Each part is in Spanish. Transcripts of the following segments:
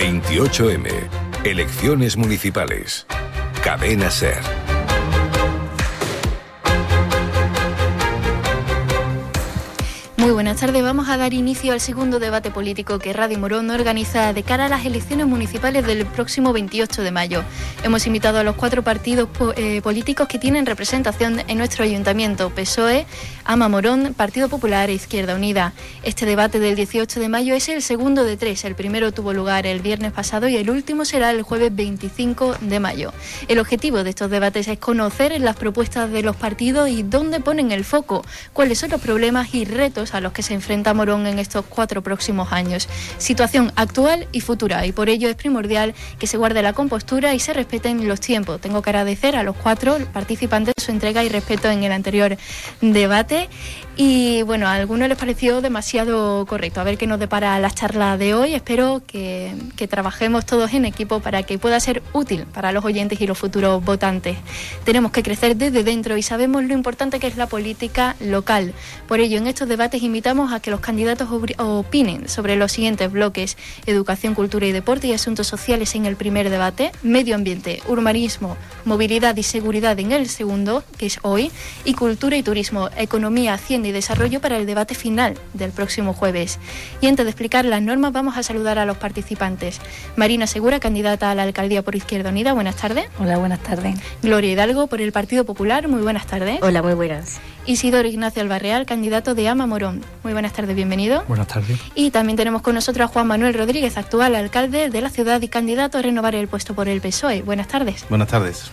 28M. Elecciones municipales. Cadena Ser. Muy buenas tardes. Vamos a dar inicio al segundo debate político que Radio Morón organiza de cara a las elecciones municipales del próximo 28 de mayo. Hemos invitado a los cuatro partidos eh, políticos que tienen representación en nuestro ayuntamiento: PSOE, AMA Morón, Partido Popular e Izquierda Unida. Este debate del 18 de mayo es el segundo de tres. El primero tuvo lugar el viernes pasado y el último será el jueves 25 de mayo. El objetivo de estos debates es conocer las propuestas de los partidos y dónde ponen el foco, cuáles son los problemas y retos a los que se enfrenta Morón en estos cuatro próximos años. Situación actual y futura, y por ello es primordial que se guarde la compostura y se respeten los tiempos. Tengo que agradecer a los cuatro participantes su entrega y respeto en el anterior debate. Y bueno, a algunos les pareció demasiado correcto. A ver qué nos depara la charla de hoy. Espero que, que, trabajemos todos en equipo para que pueda ser útil para los oyentes y los futuros votantes. Tenemos que crecer desde dentro y sabemos lo importante que es la política local. Por ello, en estos debates invitamos a que los candidatos opinen sobre los siguientes bloques, educación, cultura y deporte y asuntos sociales en el primer debate, medio ambiente, urbanismo, movilidad y seguridad en el segundo, que es hoy, y cultura y turismo, economía, hacienda y desarrollo para el debate final del próximo jueves. Y antes de explicar las normas, vamos a saludar a los participantes. Marina Segura, candidata a la alcaldía por Izquierda Unida, buenas tardes. Hola, buenas tardes. Gloria Hidalgo, por el Partido Popular, muy buenas tardes. Hola, muy buenas. Isidoro Ignacio Albarreal, candidato de Ama Morón. Muy buenas tardes, bienvenido. Buenas tardes. Y también tenemos con nosotros a Juan Manuel Rodríguez, actual alcalde de la ciudad y candidato a renovar el puesto por el PSOE. Buenas tardes. Buenas tardes.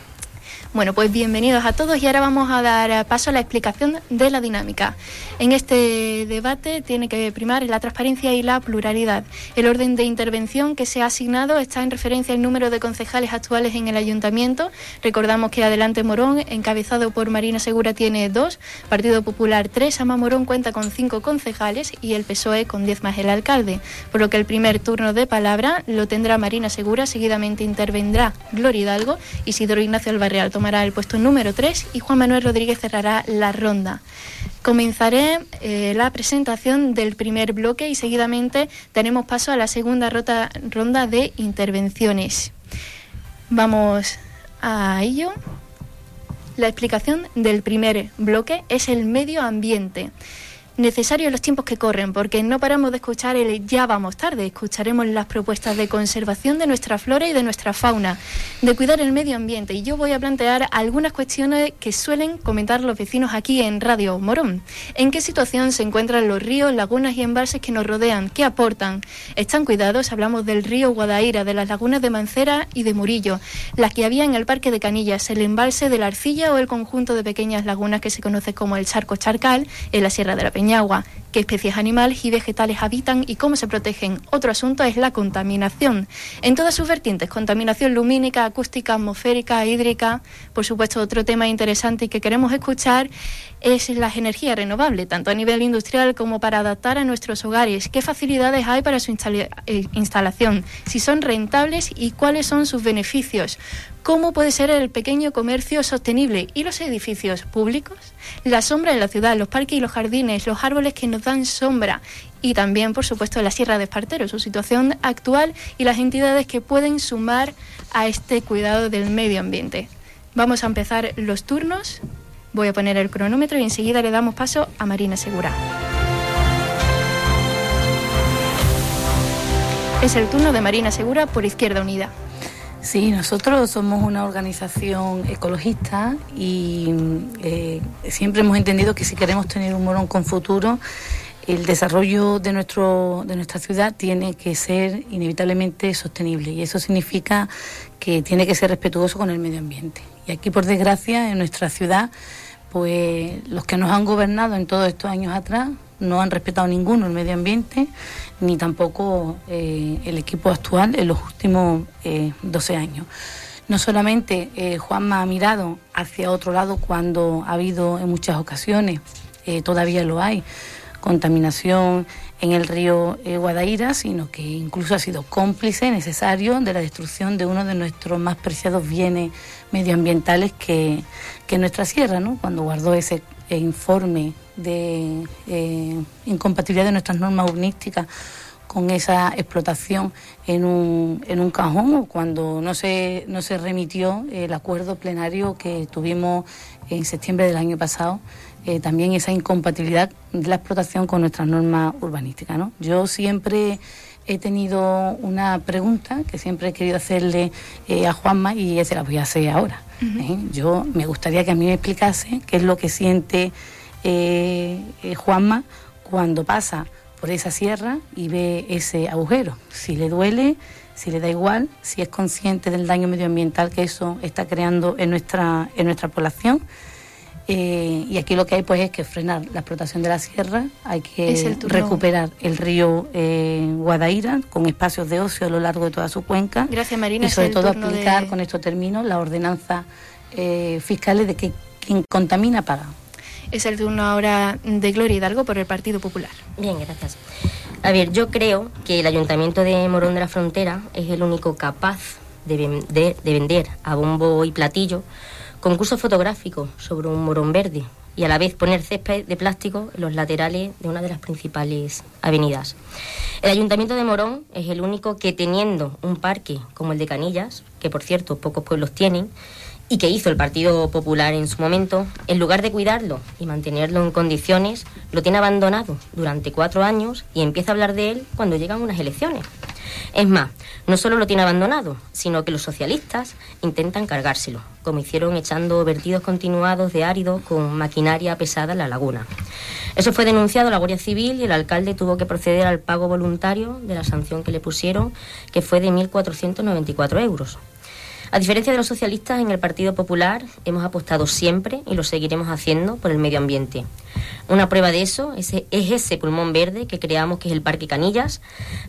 Bueno, pues bienvenidos a todos y ahora vamos a dar paso a la explicación de la dinámica. En este debate tiene que primar la transparencia y la pluralidad. El orden de intervención que se ha asignado está en referencia al número de concejales actuales en el ayuntamiento. Recordamos que Adelante Morón, encabezado por Marina Segura, tiene dos, Partido Popular tres, Ama Morón cuenta con cinco concejales y el PSOE con diez más el alcalde. Por lo que el primer turno de palabra lo tendrá Marina Segura, seguidamente intervendrá Gloria Hidalgo, y Isidoro Ignacio Albarreal tomará el puesto número 3 y Juan Manuel Rodríguez cerrará la ronda. Comenzaré eh, la presentación del primer bloque y seguidamente tenemos paso a la segunda ronda de intervenciones. Vamos a ello. La explicación del primer bloque es el medio ambiente necesario en los tiempos que corren, porque no paramos de escuchar el ya vamos tarde, escucharemos las propuestas de conservación de nuestra flora y de nuestra fauna, de cuidar el medio ambiente. Y yo voy a plantear algunas cuestiones que suelen comentar los vecinos aquí en Radio Morón. ¿En qué situación se encuentran los ríos, lagunas y embalses que nos rodean? ¿Qué aportan? ¿Están cuidados? Hablamos del río Guadaira, de las lagunas de Mancera y de Murillo, las que había en el Parque de Canillas, el embalse de la Arcilla o el conjunto de pequeñas lagunas que se conoce como el Charco Charcal en la Sierra de la Peña agua, qué especies animales y vegetales habitan y cómo se protegen. Otro asunto es la contaminación. En todas sus vertientes, contaminación lumínica, acústica, atmosférica, hídrica. Por supuesto, otro tema interesante y que queremos escuchar es las energías renovables, tanto a nivel industrial como para adaptar a nuestros hogares. ¿Qué facilidades hay para su eh, instalación? Si son rentables y cuáles son sus beneficios cómo puede ser el pequeño comercio sostenible y los edificios públicos, la sombra en la ciudad, los parques y los jardines, los árboles que nos sombra y también, por supuesto, la Sierra de Espartero, su situación actual y las entidades que pueden sumar a este cuidado del medio ambiente. Vamos a empezar los turnos. Voy a poner el cronómetro y enseguida le damos paso a Marina Segura. Es el turno de Marina Segura por Izquierda Unida. Sí, nosotros somos una organización ecologista y eh, siempre hemos entendido que si queremos tener un morón con futuro, el desarrollo de, nuestro, de nuestra ciudad tiene que ser inevitablemente sostenible y eso significa que tiene que ser respetuoso con el medio ambiente. Y aquí, por desgracia, en nuestra ciudad, pues los que nos han gobernado en todos estos años atrás no han respetado ninguno el medio ambiente, ni tampoco eh, el equipo actual en los últimos 12 eh, años. No solamente eh, Juanma ha mirado hacia otro lado cuando ha habido en muchas ocasiones, todavía lo hay, contaminación en el río Guadaira, sino que incluso ha sido cómplice necesario de la destrucción de uno de nuestros más preciados bienes medioambientales que, que nuestra sierra, ¿no? cuando guardó ese informe de eh, incompatibilidad de nuestras normas urbanísticas con esa explotación en un, en un cajón o cuando no se, no se remitió el acuerdo plenario que tuvimos en septiembre del año pasado, eh, también esa incompatibilidad de la explotación con nuestras normas urbanísticas. ¿no? Yo siempre he tenido una pregunta que siempre he querido hacerle eh, a Juanma y se la voy a hacer ahora. ¿eh? Yo me gustaría que a mí me explicase qué es lo que siente Juanma cuando pasa por esa sierra y ve ese agujero. Si le duele, si le da igual, si es consciente del daño medioambiental que eso está creando en nuestra, en nuestra población. Eh, y aquí lo que hay pues es que frenar la explotación de la sierra, hay que recuperar el río eh, Guadaira con espacios de ocio a lo largo de toda su cuenca. Gracias Marina. Y sobre todo aplicar con estos términos la ordenanza eh, fiscales de que quien contamina paga. Es el turno ahora de Gloria Hidalgo por el Partido Popular. Bien, gracias. A ver, yo creo que el Ayuntamiento de Morón de la Frontera es el único capaz de, vender a bombo y platillo concursos fotográficos sobre un morón verde y a la vez poner césped de plástico en los laterales de una de las principales avenidas. El Ayuntamiento de Morón es el único que teniendo un parque como el de Canillas, que por cierto pocos pueblos tienen, y que hizo el Partido Popular en su momento, en lugar de cuidarlo y mantenerlo en condiciones, lo tiene abandonado durante cuatro años y empieza a hablar de él cuando llegan unas elecciones. Es más, no solo lo tiene abandonado, sino que los socialistas intentan cargárselo, como hicieron echando vertidos continuados de árido con maquinaria pesada en la laguna. Eso fue denunciado a la Guardia Civil y el alcalde tuvo que proceder al pago voluntario de la sanción que le pusieron, que fue de 1.494 euros. A diferencia de los socialistas, en el Partido Popular hemos apostado siempre y lo seguiremos haciendo por el medio ambiente. Una prueba de eso es, ese pulmón verde que creamos que es el Parque Canillas,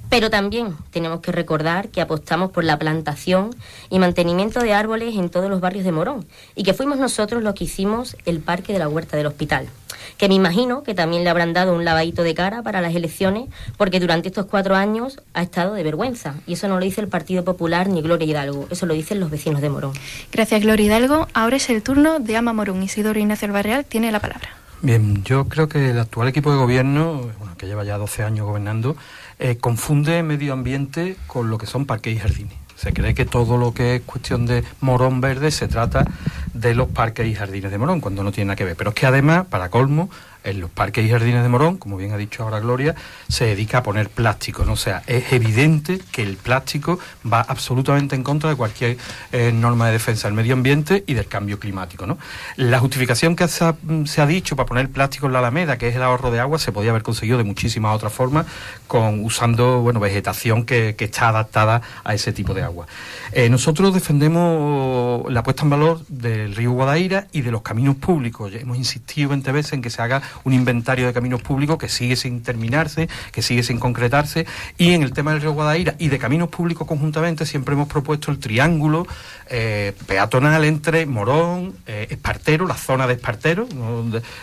pero también tenemos que recordar que apostamos por la plantación y mantenimiento de árboles en todos los barrios de Morón y que fuimos nosotros los que hicimos el Parque de la Huerta del Hospital que me imagino que también le habrán dado un lavadito de cara para las elecciones, porque durante estos cuatro años ha estado de vergüenza. Y eso no lo dice el Partido Popular ni Gloria Hidalgo, eso lo dicen los vecinos de Morón. Gracias, Gloria Hidalgo. Ahora es el turno de Ama Morón. Isidoro Ignacio Barreal tiene la palabra. Bien, yo creo que el actual equipo de gobierno, que lleva ya 12 años gobernando, eh, confunde medio ambiente con lo que son parques y jardines. Se cree que todo lo que es cuestión de morón verde se trata de los parques y jardines de Morón, cuando no tiene nada que ver. Pero es que además, para colmo, en los parques y jardines de Morón, como bien ha dicho ahora Gloria, se dedica a poner plástico. ¿no? O sea, es evidente que el plástico va absolutamente en contra de cualquier eh, norma de defensa del medio ambiente y del cambio climático. ¿no? La justificación que se ha, dicho para poner plástico en la Alameda, que es el ahorro de agua, se podía haber conseguido de muchísimas otras formas, con, usando bueno, vegetación que, está adaptada a ese tipo de agua. Eh, nosotros defendemos la puesta en valor del río Guadaira y de los caminos públicos. Hemos insistido 20 veces en que se haga un inventario de caminos públicos que sigue sin terminarse, que sigue sin concretarse. Y en el tema del río Guadaira y de caminos públicos conjuntamente siempre hemos propuesto el triángulo eh, peatonal entre Morón, eh, Espartero, la zona de Espartero,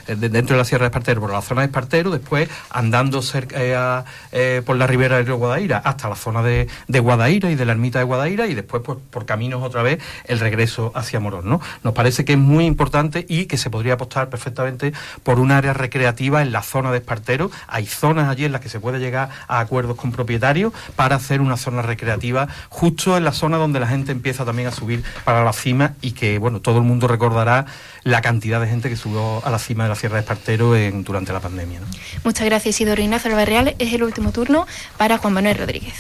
dentro de la Sierra de Espartero, por la zona de Espartero, después andando cerca, eh, por la ribera del río Guadaira hasta la zona de, Guadaira y de la ermita de Guadaira y después pues, por caminos otra vez el regreso hacia Morón. ¿no? Nos parece que es muy importante y que se podría apostar perfectamente por un área recreativa en la zona de Espartero. Hay zonas allí en las que se puede llegar a acuerdos con propietarios para hacer una zona recreativa justo en la zona donde la gente empieza también a subir para la cima y que, bueno, todo el mundo recordará la cantidad de gente que subió a la cima de la Sierra de Espartero en, durante la pandemia. Muchas gracias, Isidoro Ignacio Albarreal. Es el último turno para Juan Manuel Rodríguez.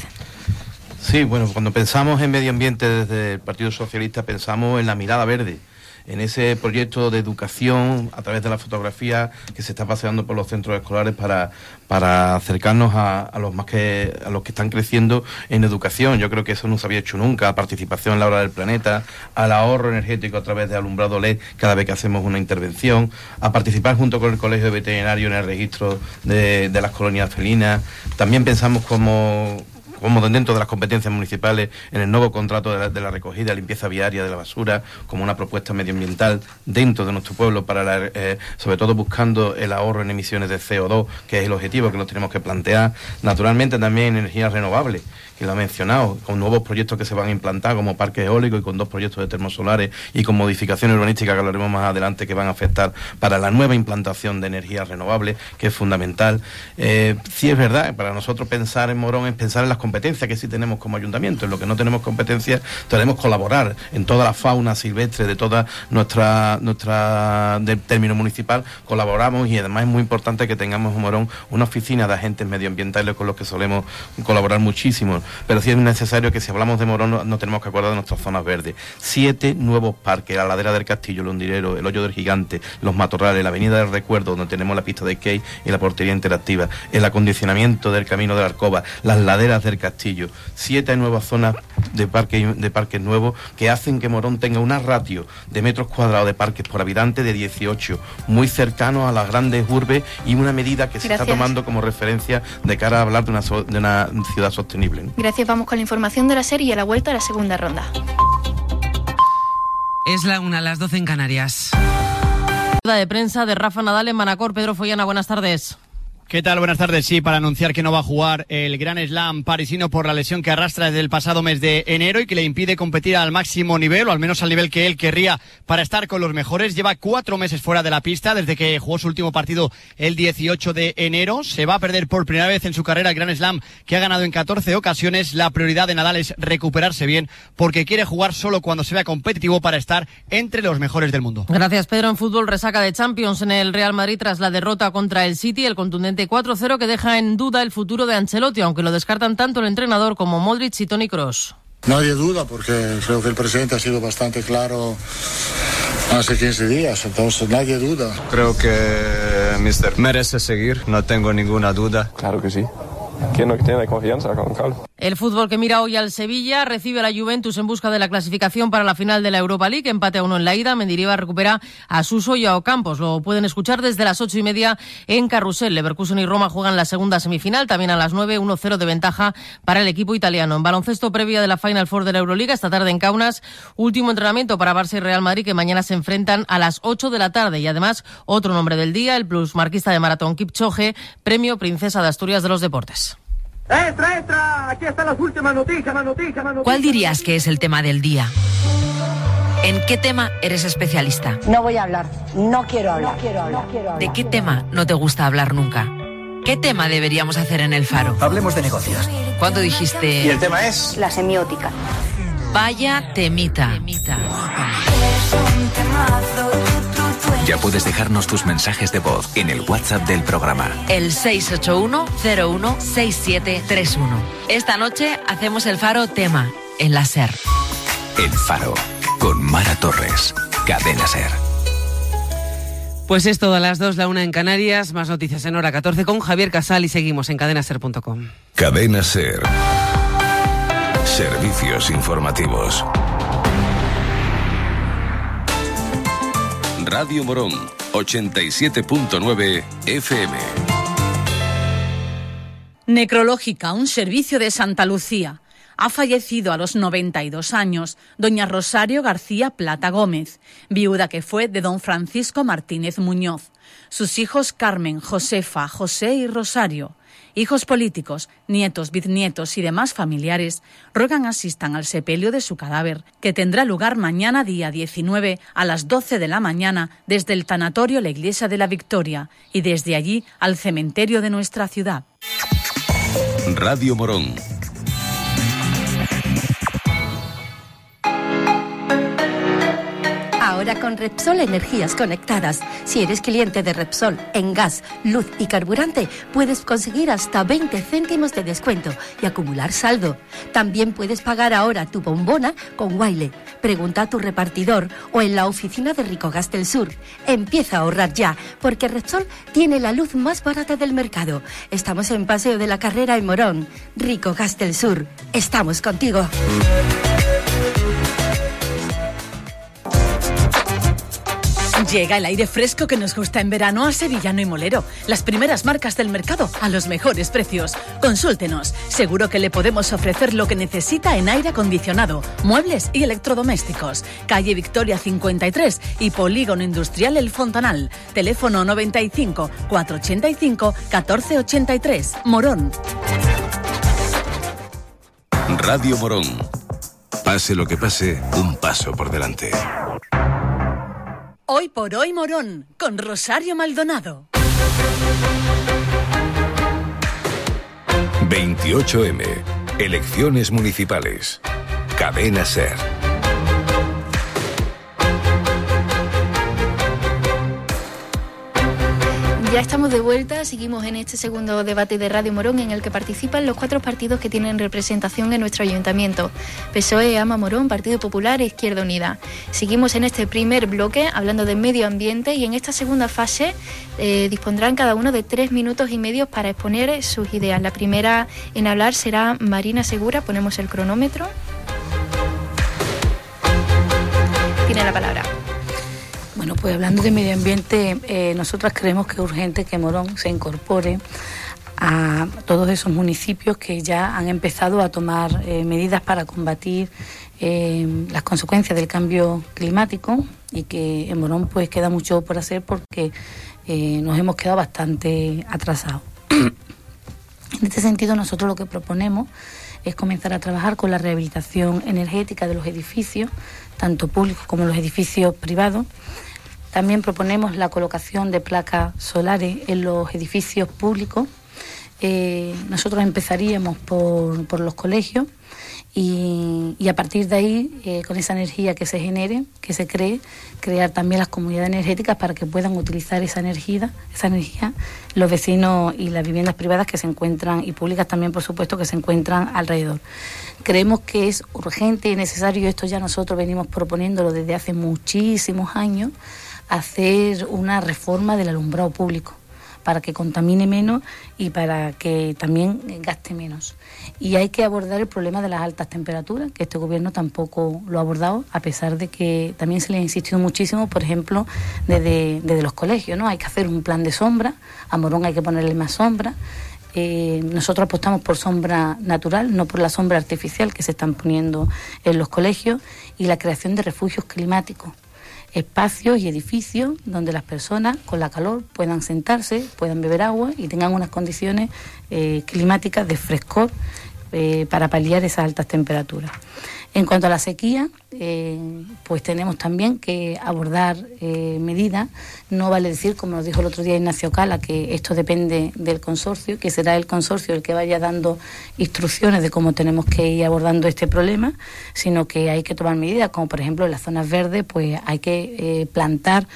Sí, bueno, cuando pensamos en medio ambiente desde el Partido Socialista pensamos en la mirada verde en ese proyecto de educación a través de la fotografía que se está paseando por los centros escolares para, para acercarnos a, los más que a los que están creciendo en educación. Yo creo que eso no se había hecho nunca, participación en la hora del planeta, al ahorro energético a través de alumbrado LED cada vez que hacemos una intervención, a participar junto con el Colegio Veterinario en el registro de, de las colonias felinas. También pensamos como como dentro de las competencias municipales en el nuevo contrato de la, recogida y limpieza viaria de la basura, como una propuesta medioambiental dentro de nuestro pueblo, para eh, sobre todo buscando el ahorro en emisiones de CO2, que es el objetivo que nos tenemos que plantear. Naturalmente también energías renovables que lo ha mencionado, con nuevos proyectos que se van a implantar como parques eólicos y con dos proyectos de termosolares y con modificaciones urbanísticas que hablaremos más adelante que van a afectar para la nueva implantación de energías renovables, que es fundamental. Eh, sí es verdad, para nosotros pensar en Morón es pensar en las competencias que sí tenemos como ayuntamiento, en lo que no tenemos competencias tenemos colaborar en toda la fauna silvestre de toda nuestra, nuestra del término municipal, colaboramos y además es muy importante que tengamos en Morón una oficina de agentes medioambientales con los que solemos colaborar muchísimo, pero sí es necesario que si hablamos de Morón no, tenemos que acordar de nuestras zonas verdes. Siete nuevos parques, la ladera del Castillo, el Hondirero, el Hoyo del Gigante, los Matorrales, la Avenida del Recuerdo, donde tenemos la pista de skate y la portería interactiva, el acondicionamiento del Camino de la Arcoba, las laderas del Castillo, siete nuevas zonas de, parque, de parques nuevos que hacen que Morón tenga una ratio de metros cuadrados de parques por habitante de 18, muy cercano a las grandes urbes y una medida que se está tomando como referencia de cara a hablar de una, de una ciudad sostenible. Gracias, vamos con la información de la serie y a la vuelta a la segunda ronda. Es la una, las 12 en Canarias. De prensa de Rafa Nadal en Manacor. Pedro Follana, buenas tardes. ¿Qué tal? Buenas tardes. Sí, para anunciar que no va a jugar el Gran Slam parisino por la lesión que arrastra desde el pasado mes de enero y que le impide competir al máximo nivel, o al menos al nivel que él querría para estar con los mejores. Lleva cuatro meses fuera de la pista desde que jugó su último partido el 18 de enero. Se va a perder por primera vez en su carrera el Gran Slam que ha ganado en 14 ocasiones. La prioridad de Nadal es recuperarse bien porque quiere jugar solo cuando se vea competitivo para estar entre los mejores del mundo. Gracias, Pedro. En fútbol, resaca de Champions en el Real Madrid tras la derrota contra el City. El contundente 4-0 que deja en duda el futuro de Ancelotti, aunque lo descartan tanto el entrenador como Modric y Tony Cross. Nadie duda porque creo que el presidente ha sido bastante claro hace 15 días, entonces nadie duda. Creo que Mister merece seguir, no tengo ninguna duda. Claro que sí. El fútbol que mira hoy al Sevilla recibe a la Juventus en busca de la clasificación para la final de la Europa League. Empate a uno en la ida. Mendiriva recupera a Suso y a Ocampos. Lo pueden escuchar desde las ocho y media en Carrusel. Leverkusen y Roma juegan la segunda semifinal. También a las nueve, 1-0 de ventaja para el equipo italiano. En baloncesto previa de la Final Four de la Euroliga, esta tarde en Kaunas. Último entrenamiento para Barça y Real Madrid que mañana se enfrentan a las 8 de la tarde. Y además, otro nombre del día, el plus marquista de maratón Kipchoge, premio Princesa de Asturias de los Deportes. ¡Extra, extra! Aquí están las últimas noticias, más noticias, más noticias. ¿Cuál dirías que es el tema del día? ¿En qué tema eres especialista? No voy a hablar, no quiero hablar. No quiero hablar. ¿De qué tema no te gusta hablar nunca? ¿Qué tema deberíamos hacer en el faro? Hablemos de negocios. ¿Cuándo dijiste...? Y el tema es... La semiótica. Vaya temita. temita. Ya puedes dejarnos tus mensajes de voz en el WhatsApp del programa. El 681-016731. Esta noche hacemos el faro tema en la SER. El faro con Mara Torres. Cadena SER. Pues es todo a las 2, la una en Canarias, más noticias en hora 14 con Javier Casal y seguimos en cadenaser.com. Cadena SER. Servicios informativos. Radio Morón, 87.9 FM. Necrológica, un servicio de Santa Lucía. Ha fallecido a los 92 años doña Rosario García Plata Gómez, viuda que fue de don Francisco Martínez Muñoz. Sus hijos Carmen, Josefa, José y Rosario hijos políticos, nietos, bisnietos y demás familiares ruegan asistan al sepelio de su cadáver, que tendrá lugar mañana día 19 a las 12 de la mañana desde el tanatorio La Iglesia de la Victoria y desde allí al cementerio de nuestra ciudad. Radio Morón Con Repsol Energías Conectadas. Si eres cliente de Repsol en gas, luz y carburante, puedes conseguir hasta 20 céntimos de descuento y acumular saldo. También puedes pagar ahora tu bombona con Wiley. Pregunta a tu repartidor o en la oficina de Ricogas del Sur. Empieza a ahorrar ya, porque Repsol tiene la luz más barata del mercado. Estamos en Paseo de la Carrera en Morón. Ricogas del Sur. Estamos contigo. Llega el aire fresco que nos gusta en verano a Sevillano y Molero. Las primeras marcas del mercado a los mejores precios. Consúltenos. Seguro que le podemos ofrecer lo que necesita en aire acondicionado, muebles y electrodomésticos. Calle Victoria 53 y Polígono Industrial El Fontanal. Teléfono 95 485 1483. Morón. Radio Morón. Pase lo que pase, un paso por delante. Hoy por hoy Morón, con Rosario Maldonado. 28M. Elecciones municipales. Cadena Ser. Ya estamos de vuelta, seguimos en este segundo debate de Radio Morón en el que participan los cuatro partidos que tienen representación en nuestro ayuntamiento. PSOE, AMA Morón, Partido Popular e Izquierda Unida. Seguimos en este primer bloque hablando de medio ambiente y en esta segunda fase eh, dispondrán cada uno de tres minutos y medio para exponer sus ideas. La primera en hablar será Marina Segura, ponemos el cronómetro. Tiene la palabra. Pues hablando de medio ambiente, eh, nosotras creemos que es urgente que Morón se incorpore a todos esos municipios que ya han empezado a tomar eh, medidas para combatir eh, las consecuencias del cambio climático y que en Morón pues queda mucho por hacer porque nos hemos quedado bastante atrasados. en este sentido nosotros lo que proponemos es comenzar a trabajar con la rehabilitación energética de los edificios, tanto públicos como los edificios privados, también proponemos la colocación de placas solares en los edificios públicos. Eh, nosotros empezaríamos por, los colegios y, a partir de ahí, eh, con esa energía que se genere, que se cree, crear también las comunidades energéticas para que puedan utilizar esa energía, esa energía los vecinos y las viviendas privadas que se encuentran, y públicas también, por supuesto, que se encuentran alrededor. Creemos que es urgente y necesario, esto ya nosotros venimos proponiéndolo desde hace muchísimos años, hacer una reforma del alumbrado público para que contamine menos y para que también gaste menos. Y hay que abordar el problema de las altas temperaturas, que este gobierno tampoco lo ha abordado, a pesar de que también se le ha insistido muchísimo, por ejemplo, desde, los colegios, ¿no? Hay que hacer un plan de sombra, a Morón hay que ponerle más sombra. Eh, nosotros apostamos por sombra natural, no por la sombra artificial que se están poniendo en los colegios, y la creación de refugios climáticos espacios y edificios donde las personas con la calor puedan sentarse, puedan beber agua y tengan unas condiciones eh, climáticas de frescor eh, para paliar esas altas temperaturas. En cuanto a la sequía, eh, pues tenemos también que abordar eh, medidas. No vale decir, como nos dijo el otro día Ignacio Cala, que esto depende del consorcio, que será el consorcio el que vaya dando instrucciones de cómo tenemos que ir abordando este problema, sino que hay que tomar medidas, como por ejemplo en las zonas verdes, pues hay que eh, plantar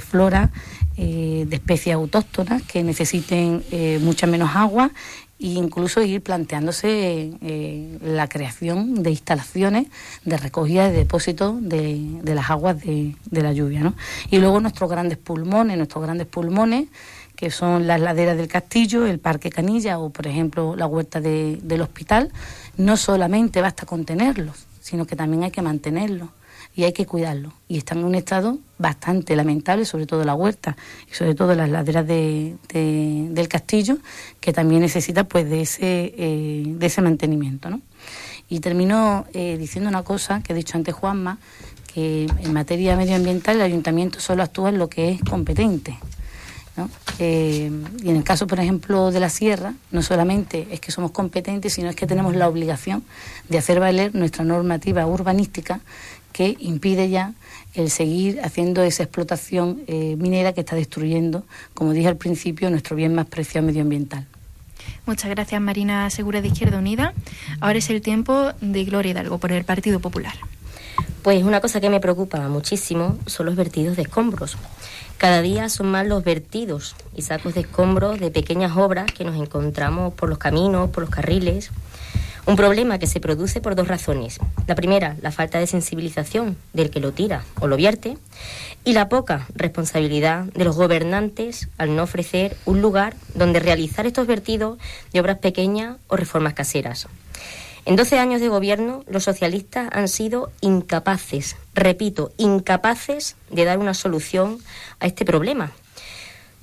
flora de especies autóctonas que necesiten mucha menos agua e incluso ir planteándose eh, la creación de instalaciones de recogida y depósito de, las aguas de, la lluvia. ¿no? Y luego nuestros grandes pulmones, nuestros grandes pulmones, que son las laderas del castillo, el Parque Canilla o, por ejemplo, la huerta del hospital, no solamente basta con tenerlos, sino que también hay que mantenerlos y hay que cuidarlo. Y están en un estado bastante lamentable, sobre todo la huerta y sobre todo las laderas de, del castillo, que también necesita pues de ese, eh, de ese mantenimiento. ¿no? Y termino eh, diciendo una cosa que ha dicho antes Juanma, que en materia medioambiental el ayuntamiento solo actúa en lo que es competente. ¿no? Eh, y en el caso, por ejemplo, de la sierra, no solamente es que somos competentes, sino es que tenemos la obligación de hacer valer nuestra normativa urbanística que impide ya el seguir haciendo esa explotación eh, minera que está destruyendo, como dije al principio, nuestro bien más preciado medioambiental. Muchas gracias, Marina Segura de Izquierda Unida. Ahora es el tiempo de Gloria Hidalgo por el Partido Popular. Pues una cosa que me preocupa muchísimo son los vertidos de escombros. Cada día son más los vertidos y sacos de escombros de pequeñas obras que nos encontramos por los caminos, por los carriles un problema que se produce por dos razones. La primera, la falta de sensibilización del que lo tira o lo vierte, y la poca responsabilidad de los gobernantes al no ofrecer un lugar donde realizar estos vertidos de obras pequeñas o reformas caseras. En 12 años de gobierno, los socialistas han sido incapaces, repito, incapaces de dar una solución a este problema.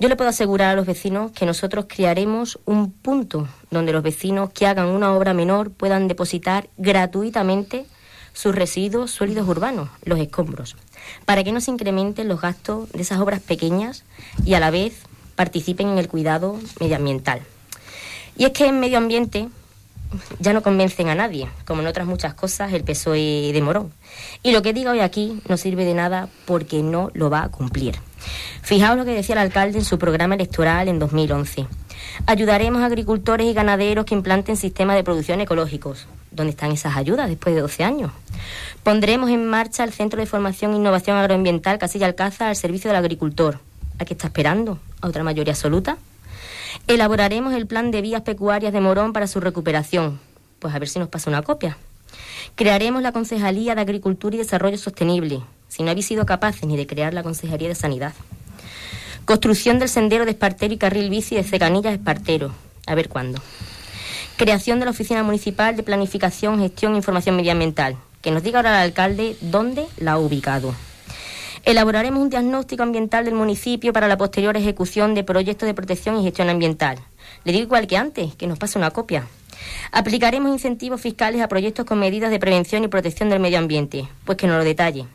Yo le puedo asegurar a los vecinos que nosotros crearemos un punto donde los vecinos que hagan una obra menor puedan depositar gratuitamente sus residuos sólidos urbanos, los escombros, para que no se incrementen los gastos de esas obras pequeñas y a la vez participen en el cuidado medioambiental. Y es que en medio ambiente ya no convencen a nadie, como en otras muchas cosas el PSOE de Morón. Y lo que diga hoy aquí no sirve de nada porque no lo va a cumplir. Fijaos lo que decía el alcalde en su programa electoral en 2011. Ayudaremos a agricultores y ganaderos que implanten sistemas de producción ecológicos. ¿Dónde están esas ayudas después de 12 años? Pondremos en marcha el Centro de Formación e Innovación Agroambiental Casilla Alcázar al servicio del agricultor. ¿A qué está esperando? ¿A otra mayoría absoluta? Elaboraremos el plan de vías pecuarias de Morón para su recuperación. Pues a ver si nos pasa una copia. Crearemos la Concejalía de Agricultura y Desarrollo Sostenible, si no habéis sido capaces ni de crear la Consejería de Sanidad. Construcción del sendero de Espartero y carril bici de Ceganillas a Espartero. A ver cuándo. Creación de la Oficina Municipal de Planificación, Gestión e Información Medioambiental. Que nos diga ahora el alcalde dónde la ha ubicado. Elaboraremos un diagnóstico ambiental del municipio para la posterior ejecución de proyectos de protección y gestión ambiental. Le digo igual que antes, que nos pase una copia. Aplicaremos incentivos fiscales a proyectos con medidas de prevención y protección del medio ambiente. Pues que nos lo detalle.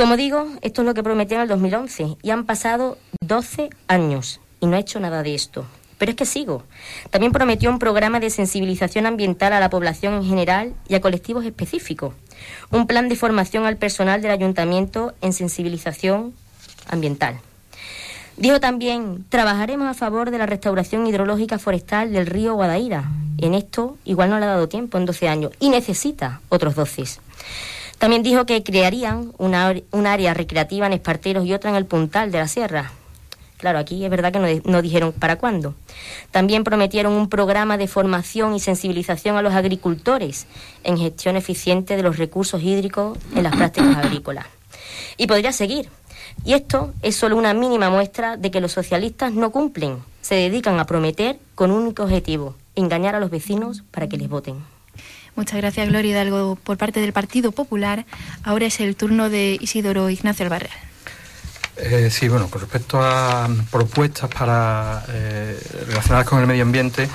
Como digo, esto es lo que prometieron en el 2011 y han pasado 12 años y no ha hecho nada de esto. Pero es que sigo. También prometió un programa de sensibilización ambiental a la población en general y a colectivos específicos. Un plan de formación al personal del ayuntamiento en sensibilización ambiental. Dijo también, trabajaremos a favor de la restauración hidrológica forestal del río Guadaira. En esto igual no le ha dado tiempo en 12 años y necesita otros 12. También dijo que crearían una, un área recreativa en Esparteros y otra en el Puntal de la Sierra. Claro, aquí es verdad que no, no, dijeron para cuándo. También prometieron un programa de formación y sensibilización a los agricultores en gestión eficiente de los recursos hídricos en las prácticas agrícolas. Y podría seguir. Y esto es solo una mínima muestra de que los socialistas no cumplen, se dedican a prometer con un único objetivo, engañar a los vecinos para que les voten. Muchas gracias, Gloria Hidalgo, por parte del Partido Popular. Ahora es el turno de Isidoro Ignacio Albarreal. Eh, sí, bueno, con respecto a propuestas para eh, relacionadas con el medio ambiente,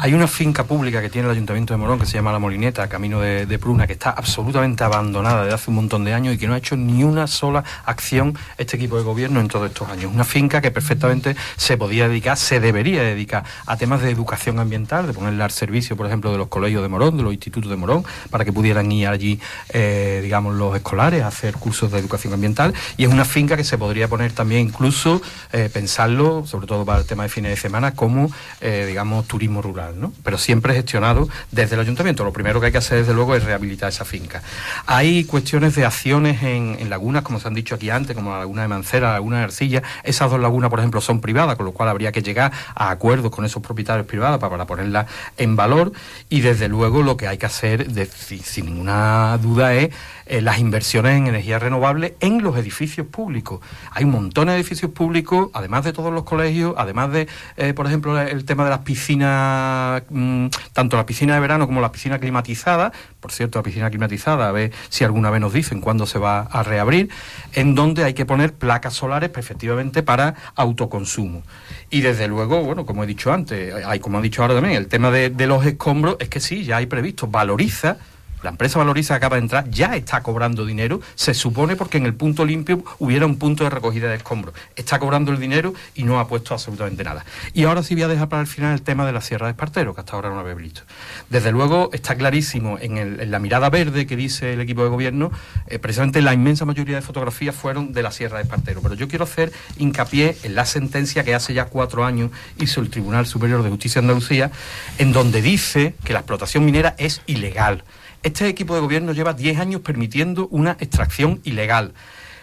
hay una finca pública que tiene el Ayuntamiento de Morón que se llama La Molineta, camino de, Pruna, que está absolutamente abandonada desde hace un montón de años y que no ha hecho ni una sola acción este equipo de gobierno en todos estos años. Una finca que perfectamente se podía dedicar, se debería dedicar a temas de educación ambiental, de ponerla al servicio, por ejemplo, de los colegios de Morón, de los institutos de Morón, para que pudieran ir allí, eh, digamos, los escolares a hacer cursos de educación ambiental. Y es una finca que se podría poner también incluso, eh, pensarlo, sobre todo para el tema de fines de semana, como, eh, digamos, turismo rural, ¿no? Pero siempre gestionado desde el ayuntamiento. Lo primero que hay que hacer, desde luego, es rehabilitar esa finca. Hay cuestiones de acciones en, lagunas, como se han dicho aquí antes, como la laguna de Mancera, la laguna de Arcilla. Esas dos lagunas, por ejemplo, son privadas, con lo cual habría que llegar a acuerdos con esos propietarios privados para, para ponerlas en valor. Y desde luego lo que hay que hacer, de, sin ninguna duda, es eh, las inversiones en energías renovables en los edificios públicos. Hay un montón de edificios públicos, además de todos los colegios, además de, eh, por ejemplo, el tema de las piscinas, mmm, tanto la piscina de verano como la piscina climatizada, por cierto, la piscina climatizada, a ver si alguna vez nos dicen cuándo se va a reabrir, en donde hay que poner placas solares efectivamente para autoconsumo. Y desde luego, bueno, como he dicho antes, hay como he dicho ahora también, el tema de los escombros, es que sí, ya hay previsto, valoriza la empresa Valoriza acaba de entrar, ya está cobrando dinero, se supone porque en el punto limpio hubiera un punto de recogida de escombros. Está cobrando el dinero y no ha puesto absolutamente nada. Y ahora sí voy a dejar para el final el tema de la Sierra de Espartero, que hasta ahora no había visto. Desde luego está clarísimo en la mirada verde que dice el equipo de gobierno, eh, precisamente la inmensa mayoría de fotografías fueron de la Sierra de Espartero. Pero yo quiero hacer hincapié en la sentencia que hace ya cuatro años hizo el Tribunal Superior de Justicia de Andalucía, en donde dice que la explotación minera es ilegal. Este equipo de gobierno lleva 10 años permitiendo una extracción ilegal.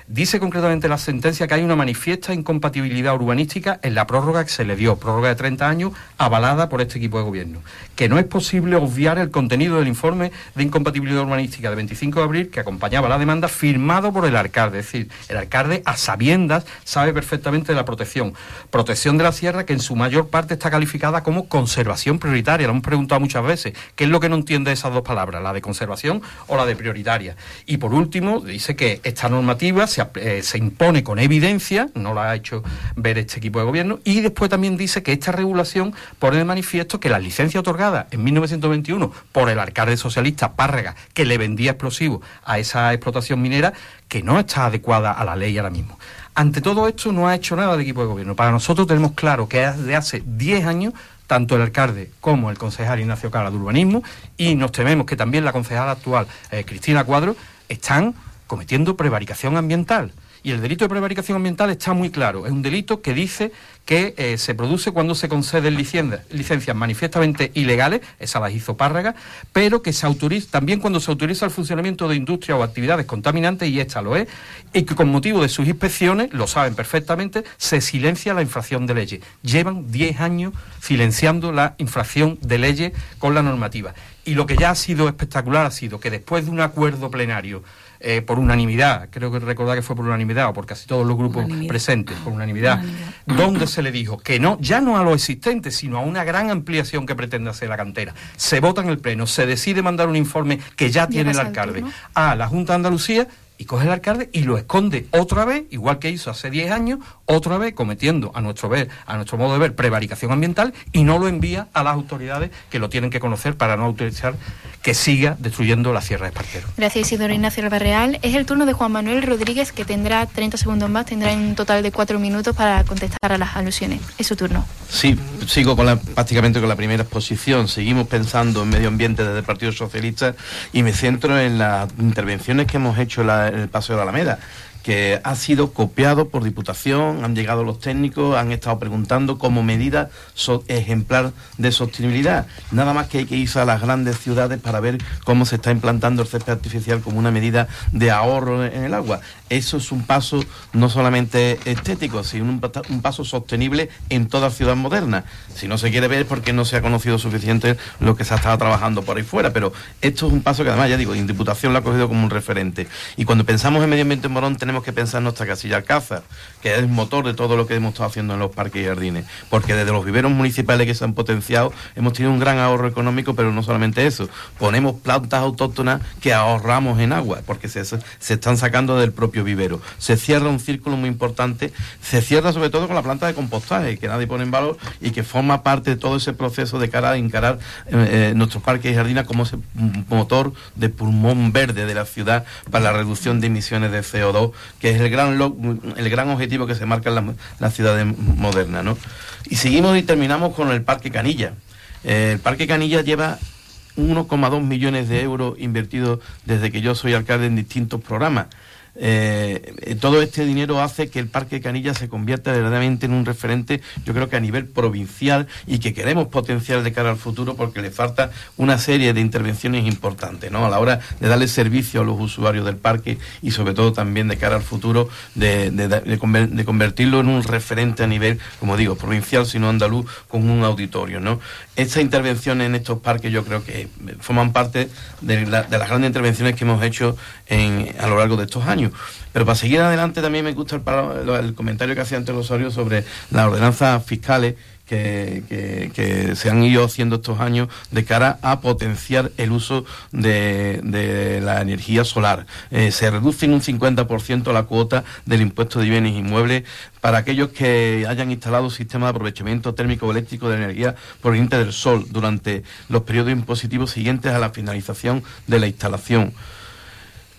Dice concretamente la sentencia que hay una manifiesta incompatibilidad urbanística en la prórroga que se le dio, prórroga de 30 años, avalada por este equipo de gobierno. Que no es posible obviar el contenido del informe de incompatibilidad urbanística de 25 de abril que acompañaba la demanda firmado por el alcalde. Es decir, el alcalde a sabiendas sabe perfectamente de la protección. Protección de la sierra que en su mayor parte está calificada como conservación prioritaria. Lo hemos preguntado muchas veces. ¿Qué es lo que no entiende esas dos palabras? ¿La de conservación o la de prioritaria? Y por último, dice que esta normativa se, eh, se, impone con evidencia, no la ha hecho ver este equipo de gobierno, y después también dice que esta regulación pone de manifiesto que la licencia otorgada en 1921 por el alcalde socialista Párrega, que le vendía explosivos a esa explotación minera, que no está adecuada a la ley ahora mismo. Ante todo esto no ha hecho nada el equipo de gobierno. Para nosotros tenemos claro que desde hace 10 años tanto el alcalde como el concejal Ignacio Cala de Urbanismo, y nos tememos que también la concejala actual, eh, Cristina Cuadro, están cometiendo prevaricación ambiental. Y el delito de prevaricación ambiental está muy claro. Es un delito que dice que eh, se produce cuando se conceden licencias, licencias manifiestamente ilegales, esa las hizo Párraga, pero que se autoriza también cuando se autoriza el funcionamiento de industrias o actividades contaminantes, y esta lo es, y que con motivo de sus inspecciones, lo saben perfectamente, se silencia la infracción de leyes. Llevan 10 años silenciando la infracción de leyes con la normativa. Y lo que ya ha sido espectacular ha sido que después de un acuerdo plenario, eh, por unanimidad, creo que recordar que fue por unanimidad o por casi todos los grupos presentes, por unanimidad, donde se le dijo que no, ya no a lo existente, sino a una gran ampliación que pretende hacer la cantera. Se vota en el Pleno, se decide mandar un informe que ya tiene el alcalde. a la Junta de Andalucía y coge el alcalde y lo esconde otra vez, igual que hizo hace 10 años, otra vez cometiendo, a nuestro ver, a nuestro modo de ver, prevaricación ambiental y no lo envía a las autoridades que lo tienen que conocer para no autorizar que siga destruyendo la Sierra de Espartero. Gracias Isidoro Ignacio Albarreal. Es el turno de Juan Manuel Rodríguez que tendrá 30 segundos más, tendrá un total de 4 minutos para contestar a las alusiones. Es su turno. Sí, sigo con la, prácticamente con la primera exposición. Seguimos pensando en medio ambiente desde el Partido Socialista y me centro en las intervenciones que hemos hecho en, la, el Paseo de Alameda que ha sido copiado por Diputación, han llegado los técnicos, han estado preguntando como medida ejemplar de sostenibilidad. Nada más que hay que irse a las grandes ciudades para ver cómo se está implantando el césped artificial como una medida de ahorro en el agua. Eso es un paso no solamente estético, sino un, un paso sostenible en toda ciudad moderna. Si no se quiere ver es porque no se ha conocido suficiente lo que se ha estado trabajando por ahí fuera, pero esto es un paso que además, ya digo, en Diputación lo ha cogido como un referente. Y cuando pensamos en medio ambiente en Morón tenemos que pensar en nuestra casilla Alcázar, que es el motor de todo lo que hemos estado haciendo en los parques y jardines, porque desde los viveros municipales que se han potenciado hemos tenido un gran ahorro económico, pero no solamente eso, ponemos plantas autóctonas que ahorramos en agua, porque se, se están sacando del propio vivero. Se cierra un círculo muy importante, se cierra sobre todo con la planta de compostaje, que nadie pone en valor y que forma parte de todo ese proceso de cara a encarar eh, eh, nuestros parques y jardines como ese motor de pulmón verde de la ciudad para la reducción de emisiones de CO2, que es el gran, el gran objetivo que se marca en las la ciudades modernas. ¿no? Y seguimos y terminamos con el Parque Canilla. Eh, el Parque Canilla lleva 1,2 millones de euros invertidos desde que yo soy alcalde en distintos programas. Eh, todo este dinero hace que el Parque Canilla se convierta verdaderamente en un referente, yo creo que a nivel provincial y que queremos potenciar de cara al futuro porque le falta una serie de intervenciones importantes, ¿no? A la hora de darle servicio a los usuarios del parque y sobre todo también de cara al futuro de, de, convertirlo en un referente a nivel, como digo, provincial, sino andaluz, con un auditorio, ¿no? Estas intervenciones en estos parques yo creo que forman parte de, las grandes intervenciones que hemos hecho a lo largo de estos años. Pero para seguir adelante también me gusta el, comentario que hacía antes Rosario sobre las ordenanzas fiscales que, se han ido haciendo estos años de cara a potenciar el uso de, la energía solar. Eh, se reduce en un 50% la cuota del impuesto de bienes inmuebles para aquellos que hayan instalado sistemas de aprovechamiento térmico eléctrico de energía proveniente del sol durante los periodos impositivos siguientes a la finalización de la instalación.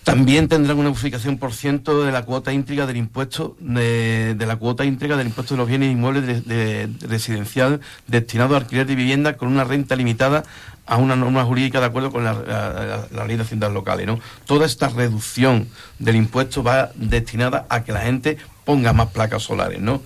También tendrán una bonificación por ciento de la cuota íntegra del impuesto de, la cuota íntegra del impuesto de los bienes inmuebles de, residencial destinado a alquiler de vivienda con una renta limitada a una norma jurídica de acuerdo con la, ley de haciendas locales. ¿no? Toda esta reducción del impuesto va destinada a que la gente ponga más placas solares. ¿no?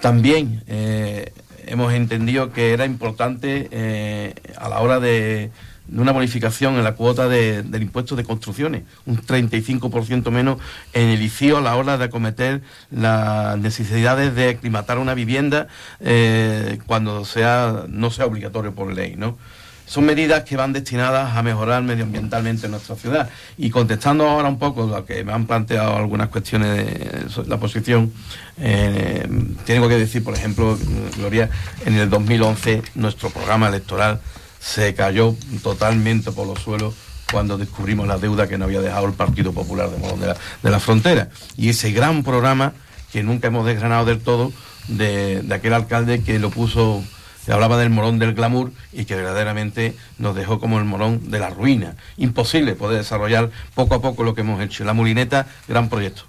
También eh, hemos entendido que era importante eh, a la hora de de una bonificación en la cuota del impuesto de construcciones, un 35% menos en el ICIO a la hora de acometer las necesidades de aclimatar una vivienda eh, cuando sea no sea obligatorio por ley, ¿no? Son medidas que van destinadas a mejorar medioambientalmente nuestra ciudad. Y contestando ahora un poco lo que me han planteado algunas cuestiones de la posición, eh, tengo que decir, por ejemplo, Gloria, en el 2011 nuestro programa electoral se cayó totalmente por los suelos cuando descubrimos la deuda que nos había dejado el Partido Popular de Morón de la, Frontera. Y ese gran programa que nunca hemos desgranado del todo de, aquel alcalde que lo puso, que hablaba del morón del glamour y que verdaderamente nos dejó como el morón de la ruina. Imposible poder desarrollar poco a poco lo que hemos hecho. La Mulineta, gran proyecto.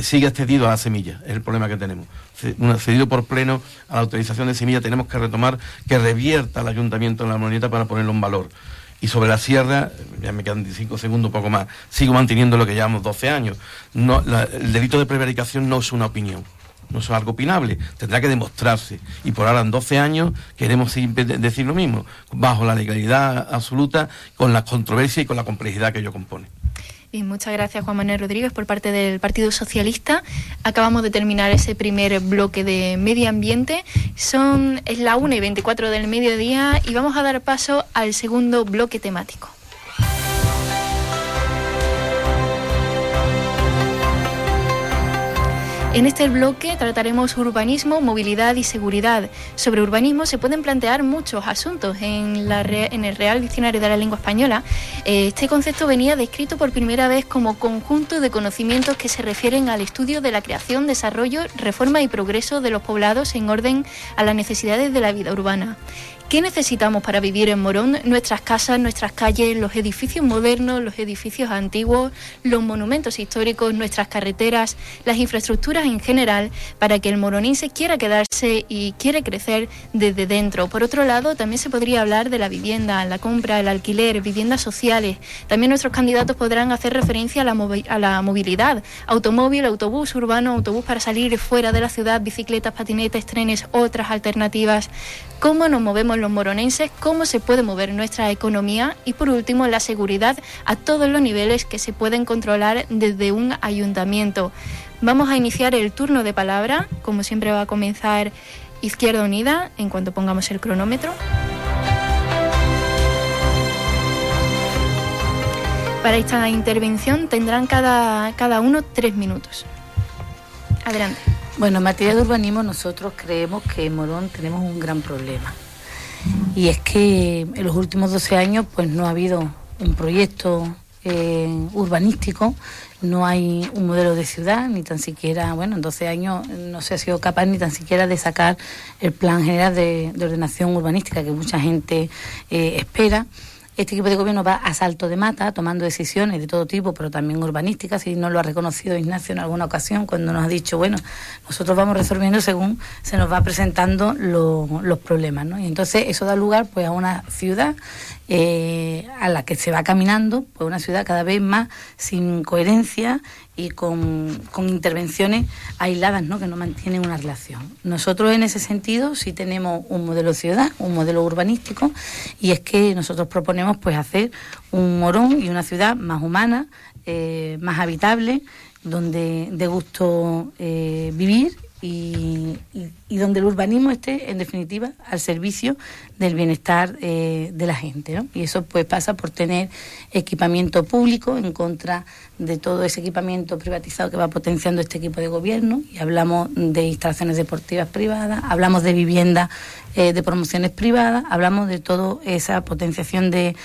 sigue cedido a la semilla, es el problema que tenemos. Cedido por pleno a la autorización de semilla, tenemos que retomar que revierta el ayuntamiento en la moneta para ponerlo en valor. Y sobre la sierra, ya me quedan 5 segundos, poco más, sigo manteniendo lo que llevamos 12 años. No, el delito de prevaricación no es una opinión no es algo opinable, tendrá que demostrarse. Y por ahora en 12 años queremos decir lo mismo, bajo la legalidad absoluta, con la controversia y con la complejidad que ello compone. Muchas gracias Juan Manuel Rodríguez por parte del Partido Socialista. Acabamos de terminar ese primer bloque de medio ambiente. Son, es la 1 y 24 del mediodía y vamos a dar paso al segundo bloque temático. En este bloque trataremos urbanismo, movilidad y seguridad. Sobre urbanismo se pueden plantear muchos asuntos. En, el Real Diccionario de la Lengua Española, eh, este concepto venía descrito por primera vez como conjunto de conocimientos que se refieren al estudio de la creación, desarrollo, reforma y progreso de los poblados en orden a las necesidades de la vida urbana. ¿Qué necesitamos para vivir en Morón? Nuestras casas, nuestras calles, los edificios modernos, los edificios antiguos, los monumentos históricos, nuestras carreteras, las infraestructuras en general, para que el moronense quiera quedarse y quiere crecer desde dentro. Por otro lado, también se podría hablar de la vivienda, la compra, el alquiler, viviendas sociales. También nuestros candidatos podrán hacer referencia a la, a la movilidad, automóvil, autobús urbano, autobús para salir fuera de la ciudad, bicicletas, patinetes, trenes, otras alternativas cómo nos movemos los moronenses, cómo se puede mover nuestra economía y por último la seguridad a todos los niveles que se pueden controlar desde un ayuntamiento. Vamos a iniciar el turno de palabra, como siempre va a comenzar Izquierda Unida en cuanto pongamos el cronómetro. Para esta intervención tendrán cada, cada uno tres minutos. Adelante. Bueno, en materia de urbanismo nosotros creemos que en Morón tenemos un gran problema. Y es que en los últimos 12 años pues no ha habido un proyecto eh, urbanístico, no hay un modelo de ciudad, ni tan siquiera, bueno, en 12 años no se ha sido capaz ni tan siquiera de sacar el plan general de, ordenación urbanística que mucha gente eh, espera. Este equipo de gobierno va a salto de mata, tomando decisiones de todo tipo, pero también urbanísticas, y no lo ha reconocido Ignacio en alguna ocasión cuando nos ha dicho, bueno, nosotros vamos resolviendo según se nos va presentando los problemas, ¿no? Y entonces eso da lugar pues a una ciudad eh, a la que se va caminando, pues una ciudad cada vez más sin coherencia y con, intervenciones aisladas ¿no? que no mantienen una relación. Nosotros en ese sentido sí tenemos un modelo ciudad, un modelo urbanístico, y es que nosotros proponemos pues hacer un morón y una ciudad más humana, eh, más habitable, donde de gusto eh, vivir y, donde el urbanismo esté, en definitiva, al servicio del bienestar eh, de la gente. ¿no? Y eso pues pasa por tener equipamiento público en contra de todo ese equipamiento privatizado que va potenciando este equipo de gobierno. Y hablamos de instalaciones deportivas privadas, hablamos de vivienda eh, de promociones privadas, hablamos de toda esa potenciación de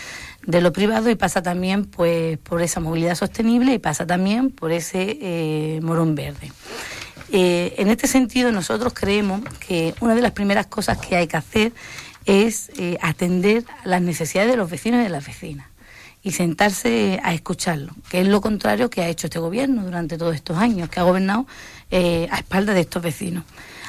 de lo privado y pasa también pues por esa movilidad sostenible y pasa también por ese eh, morón verde. Eh, en este sentido, nosotros creemos que una de las primeras cosas que hay que hacer es eh, atender las necesidades de los vecinos y de las vecinas y sentarse a escucharlo, que es lo contrario que ha hecho este gobierno durante todos estos años, que ha gobernado eh, a espaldas de estos vecinos.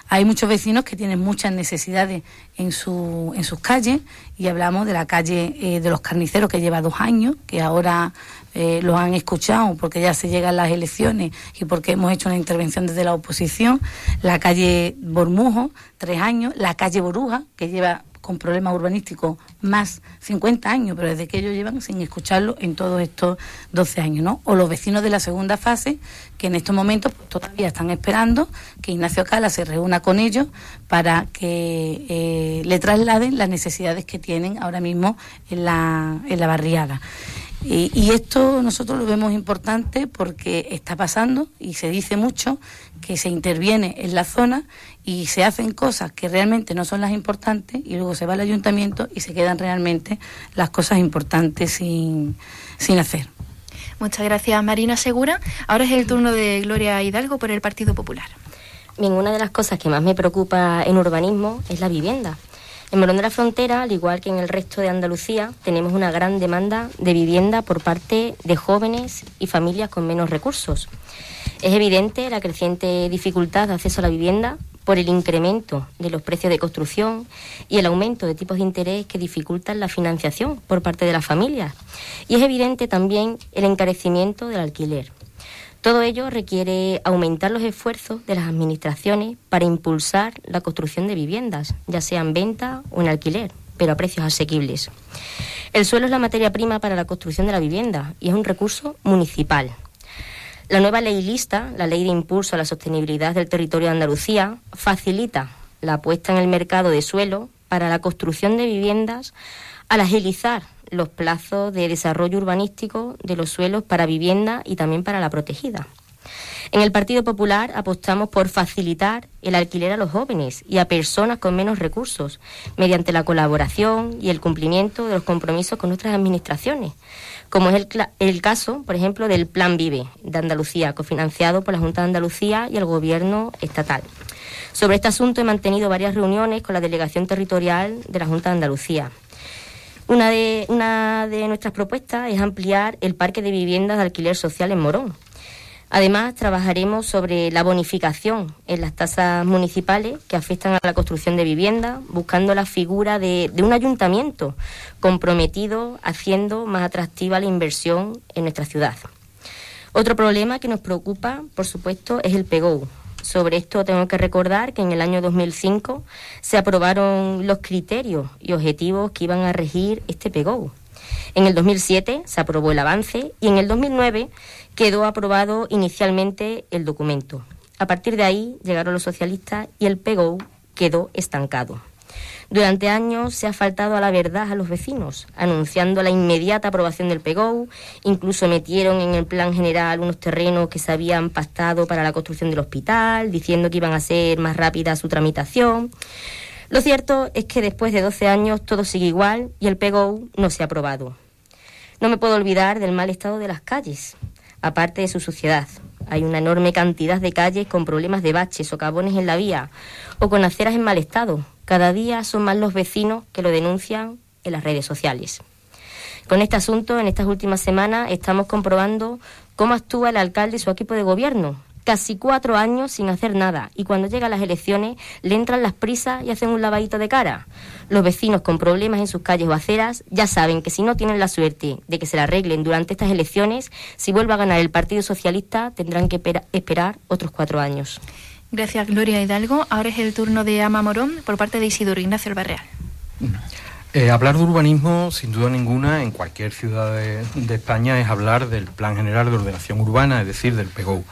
Hay muchos vecinos que tienen muchas necesidades en, su, en sus calles y hablamos de la calle eh, de los carniceros que lleva dos años, que ahora eh, lo han escuchado porque ya se llegan las elecciones y porque hemos hecho una intervención desde la oposición, la calle Bormujo, tres años, la calle Boruja, que lleva con problemas urbanísticos más 50 años, pero desde que ellos llevan sin escucharlo en todos estos 12 años, ¿no? O los vecinos de la segunda fase, que en estos momentos pues, todavía están esperando que Ignacio Cala se reúna con ellos para que eh, le trasladen las necesidades que tienen ahora mismo en la, en la barriada. Y, esto nosotros lo vemos importante porque está pasando y se dice mucho que se interviene en la zona y se hacen cosas que realmente no son las importantes y luego se va al ayuntamiento y se quedan realmente las cosas importantes sin, sin hacer. Muchas gracias Marina Segura. Ahora es el turno de Gloria Hidalgo por el Partido Popular. Bien, una de las cosas que más me preocupa en urbanismo es la vivienda En Morón de la Frontera, al igual que en el resto de Andalucía, tenemos una gran demanda de vivienda por parte de jóvenes y familias con menos recursos. Es evidente la creciente dificultad de acceso a la vivienda por el incremento de los precios de construcción y el aumento de tipos de interés que dificultan la financiación por parte de las familias. Y es evidente también el encarecimiento del alquiler. Todo ello requiere aumentar los esfuerzos de las administraciones para impulsar la construcción de viviendas, ya sea en venta o en alquiler, pero a precios asequibles. El suelo es la materia prima para la construcción de la vivienda y es un recurso municipal. La nueva ley lista, la ley de impulso a la sostenibilidad del territorio de Andalucía, facilita la puesta en el mercado de suelo para la construcción de viviendas al agilizar los plazos de desarrollo urbanístico de los suelos para vivienda y también para la protegida. En el Partido Popular apostamos por facilitar el alquiler a los jóvenes y a personas con menos recursos mediante la colaboración y el cumplimiento de los compromisos con otras administraciones, como es el, el, caso, por ejemplo, del Plan Vive de Andalucía, cofinanciado por la Junta de Andalucía y el Gobierno estatal. Sobre este asunto he mantenido varias reuniones con la Delegación Territorial de la Junta de Andalucía. Una de, una de nuestras propuestas es ampliar el parque de viviendas de alquiler social en Morón. Además, trabajaremos sobre la bonificación en las tasas municipales que afectan a la construcción de viviendas, buscando la figura de, de un ayuntamiento comprometido haciendo más atractiva la inversión en nuestra ciudad. Otro problema que nos preocupa, por supuesto, es el PEGO, sobre esto tengo que recordar que en el año 2005 se aprobaron los criterios y objetivos que iban a regir este PEGO. En el 2007 se aprobó el avance y en el 2009 quedó aprobado inicialmente el documento. A partir de ahí llegaron los socialistas y el PEGO quedó estancado. Durante años se ha faltado a la verdad a los vecinos, anunciando la inmediata aprobación del PEGO, incluso metieron en el plan general unos terrenos que se habían pactado para la construcción del hospital, diciendo que iban a ser más rápida su tramitación. Lo cierto es que después de 12 años todo sigue igual y el PEGO no se ha aprobado. No me puedo olvidar del mal estado de las calles, aparte de su suciedad. Hay una enorme cantidad de calles con problemas de baches o cabones en la vía o con aceras en mal estado. Cada día son más los vecinos que lo denuncian en las redes sociales. Con este asunto, en estas últimas semanas, estamos comprobando cómo actúa el alcalde y su equipo de gobierno. Casi cuatro años sin hacer nada y cuando llegan las elecciones le entran las prisas y hacen un lavadito de cara. Los vecinos con problemas en sus calles o aceras ya saben que si no tienen la suerte de que se la arreglen durante estas elecciones, si vuelve a ganar el Partido Socialista tendrán que esperar otros cuatro años. Gracias, Gloria Hidalgo. Ahora es el turno de Ama Morón por parte de Isidoro Ignacio Albarreal. Eh, hablar de urbanismo, sin duda ninguna, en cualquier ciudad de, España es hablar del Plan General de Ordenación Urbana, es decir, del PEGO.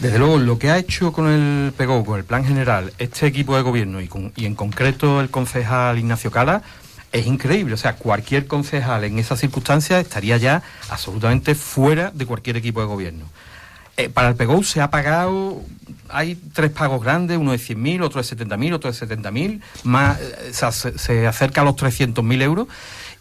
Desde luego, lo que ha hecho con el PEGO, con el Plan General, este equipo de gobierno y, con, y en concreto el concejal Ignacio Cala, es increíble. O sea, cualquier concejal en esas circunstancias estaría ya absolutamente fuera de cualquier equipo de gobierno. Eh, para el PEGO se ha pagado, hay tres pagos grandes, uno de 100.000, otro de 70.000, otro de 70.000, más eh, se, se acerca a los 300.000 euros.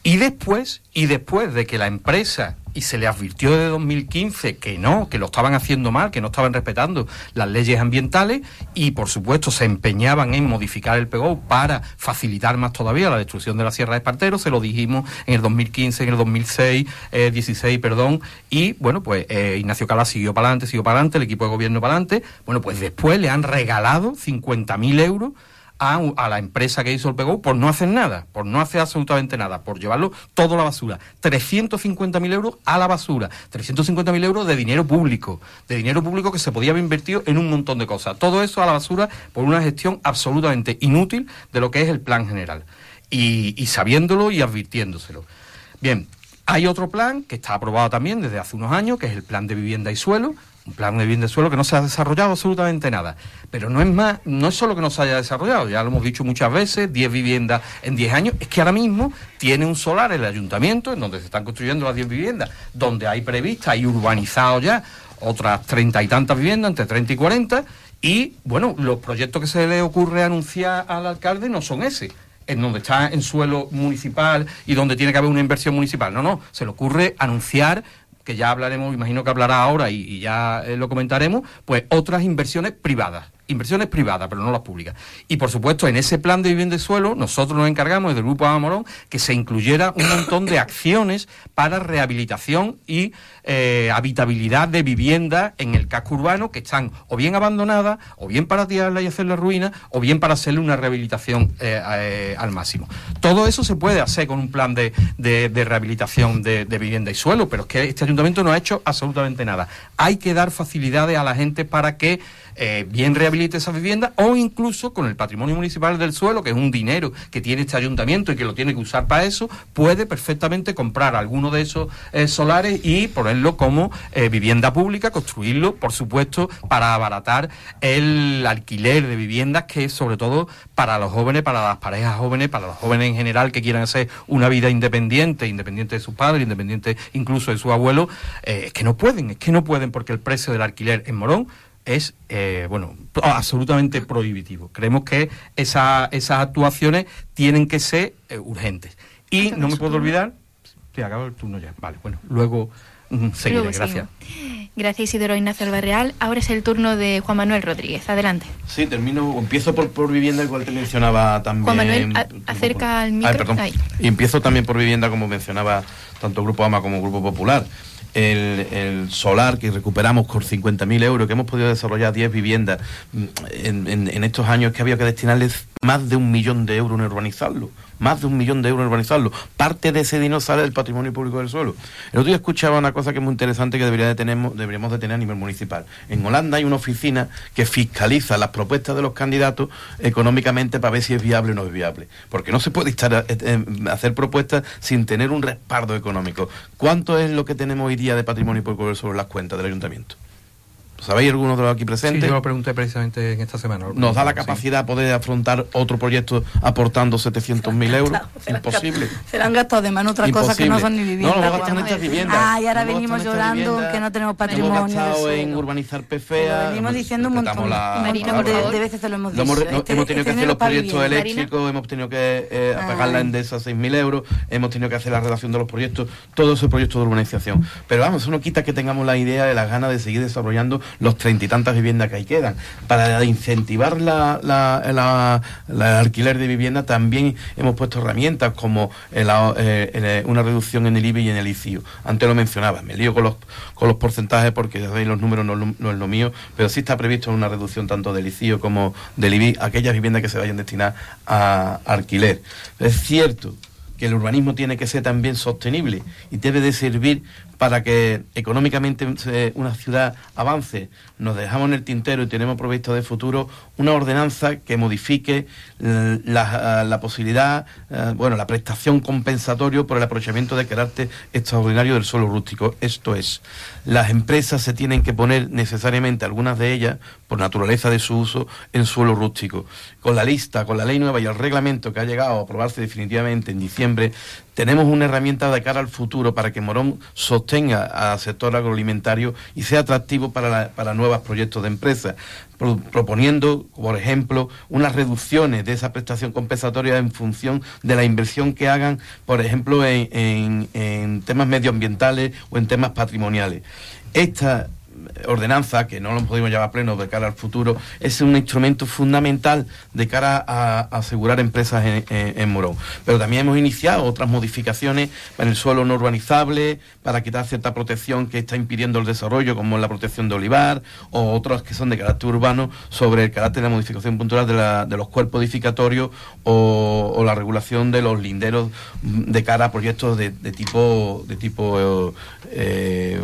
Y después, y después de que la empresa y se le advirtió desde 2015 que no, que lo estaban haciendo mal, que no estaban respetando las leyes ambientales y por supuesto se empeñaban en modificar el PGO para facilitar más todavía la destrucción de la Sierra de Espartero, se lo dijimos en el 2015, en el 2006, eh, 16, perdón, y bueno, pues eh, Ignacio Cala siguió para adelante, siguió para adelante, el equipo de gobierno para adelante, bueno, pues después le han regalado 50.000 euros a, la empresa que hizo el PGO por no hacer nada, por no hacer absolutamente nada, por llevarlo todo a la basura. 350.000 euros a la basura. 350.000 euros de dinero público, de dinero público que se podía haber invertido en un montón de cosas. Todo eso a la basura por una gestión absolutamente inútil de lo que es el plan general. Y sabiéndolo y advirtiéndoselo. Bien, hay otro plan que está aprobado también desde hace unos años, que es el plan de vivienda y suelo, un plan de bien de suelo que no se ha desarrollado absolutamente nada. Pero no es más, no es solo que no se haya desarrollado, ya lo hemos dicho muchas veces, 10 viviendas en 10 años, es que ahora mismo tiene un solar el ayuntamiento en donde se están construyendo las 10 viviendas, donde hay prevista, hay urbanizado ya otras treinta y tantas viviendas, entre 30 y 40, y bueno, los proyectos que se le ocurre anunciar al alcalde no son ese en donde está en suelo municipal y donde tiene que haber una inversión municipal. No, no, se le ocurre anunciar que ya hablaremos, imagino que hablará ahora y, ya eh, lo comentaremos, pues otras inversiones privadas inversiones privadas, pero no las públicas. Y por supuesto, en ese plan de vivienda y suelo, nosotros nos encargamos desde el Grupo Amorón que se incluyera un montón de acciones para rehabilitación y eh, habitabilidad de viviendas en el casco urbano que están o bien abandonadas, o bien para tirarla y hacerla ruina, o bien para hacerle una rehabilitación eh, eh, al máximo. Todo eso se puede hacer con un plan de, rehabilitación de, de vivienda y suelo, pero es que este ayuntamiento no ha hecho absolutamente nada. Hay que dar facilidades a la gente para que eh, bien rehabilite esa vivienda o incluso con el patrimonio municipal del suelo, que es un dinero que tiene este ayuntamiento y que lo tiene que usar para eso, puede perfectamente comprar alguno de esos eh, solares y ponerlo como eh, vivienda pública, construirlo, por supuesto, para abaratar el alquiler de viviendas, que es sobre todo para los jóvenes, para las parejas jóvenes, para los jóvenes en general que quieran hacer una vida independiente, independiente de sus padres, independiente incluso de su abuelo, es que no pueden, es que no pueden porque el precio del alquiler en Morón es eh, bueno absolutamente prohibitivo. Creemos que esa, esas actuaciones tienen que ser eh, urgentes. Y no me puedo olvidar, sí, acabo el turno ya. Vale, bueno, luego seguiré. gracias. Gracias Isidoro Ignacio Albarreal. Ahora es el turno de Juan Manuel Rodríguez. Adelante. Sí, termino, empiezo por, por vivienda, igual te mencionaba también. Juan Manuel, acerca al micro. perdón. Y empiezo también por vivienda, como mencionaba tanto Grupo AMA como Grupo Popular el, solar que recuperamos con 50.000 euros, que hemos podido desarrollar 10 viviendas mm, en, en, estos años que había que destinarles más de un millón de euros en urbanizarlo más de un millón de euros en urbanizarlo. Parte de ese dinero sale del patrimonio público del suelo. El otro día escuchaba una cosa que es muy interesante que debería de tener, deberíamos de tener a nivel municipal. En Holanda hay una oficina que fiscaliza las propuestas de los candidatos económicamente para ver si es viable o no es viable. Porque no se puede estar, eh, eh, hacer propuestas sin tener un respaldo económico. ¿Cuánto es lo que tenemos hoy día de patrimonio público del suelo en las cuentas del ayuntamiento? ¿Sabéis alguno de los aquí presentes? Sí, yo lo pregunté precisamente en esta semana. ¿Nos da la capacidad de poder afrontar otro proyecto aportando 700.000 euros? Imposible. Se le han gastado de mano otras cosas que no son ni viviendas. No, lo gastan en estas viviendas. Ah, y ahora venimos llorando que no tenemos patrimonio. Hemos gastado en urbanizar PFEA. Venimos diciendo un montón de, veces te lo hemos dicho. Este hemos, tenido que hacer los proyectos eléctricos, hemos tenido que eh, ah. pagar la Endesa 6.000 euros, hemos tenido que hacer la redacción de los proyectos, todo ese proyecto de urbanización. Pero vamos, eso no quita que tengamos la idea de las ganas de seguir desarrollando los treinta y tantos viviendas que ahí quedan. Para incentivar la, la, alquiler de vivienda también hemos puesto herramientas como eh, eh, una reducción en el IBI y en el ICIO. Antes lo mencionaba, me lío con los, con los porcentajes porque los números no, no, es lo mío, pero sí está previsto una reducción tanto del ICIO como del IBI, aquellas viviendas que se vayan destinadas a alquiler. Es cierto que el urbanismo tiene que ser también sostenible y debe de servir para que económicamente una ciudad avance, nos dejamos en el tintero y tenemos provisto de futuro una ordenanza que modifique eh, la, la posibilidad, eh, bueno, la prestación compensatoria por el aprovechamiento de carácter extraordinario del suelo rústico. Esto es, las empresas se tienen que poner necesariamente, algunas de ellas, por naturaleza de su uso, en suelo rústico. Con la lista, con la ley nueva y el reglamento que ha llegado a aprobarse definitivamente en diciembre, tenemos una herramienta de cara al futuro para que Morón sostenga al sector agroalimentario y sea atractivo para, para nuevos proyectos de empresas, proponiendo, por ejemplo, unas reducciones de esa prestación compensatoria en función de la inversión que hagan, por ejemplo, en, en temas medioambientales o en temas patrimoniales. Esta ordenanza, que no lo podemos llevar a pleno de cara al futuro, es un instrumento fundamental de cara a, asegurar empresas en, Morón. Pero también hemos iniciado otras modificaciones en el suelo no urbanizable, para quitar cierta protección que está impidiendo el desarrollo, como la protección de olivar, o otras que son de carácter urbano, sobre el carácter de la modificación puntual de, los cuerpos edificatorios o, la regulación de los linderos de cara a proyectos de, tipo, de tipo eh,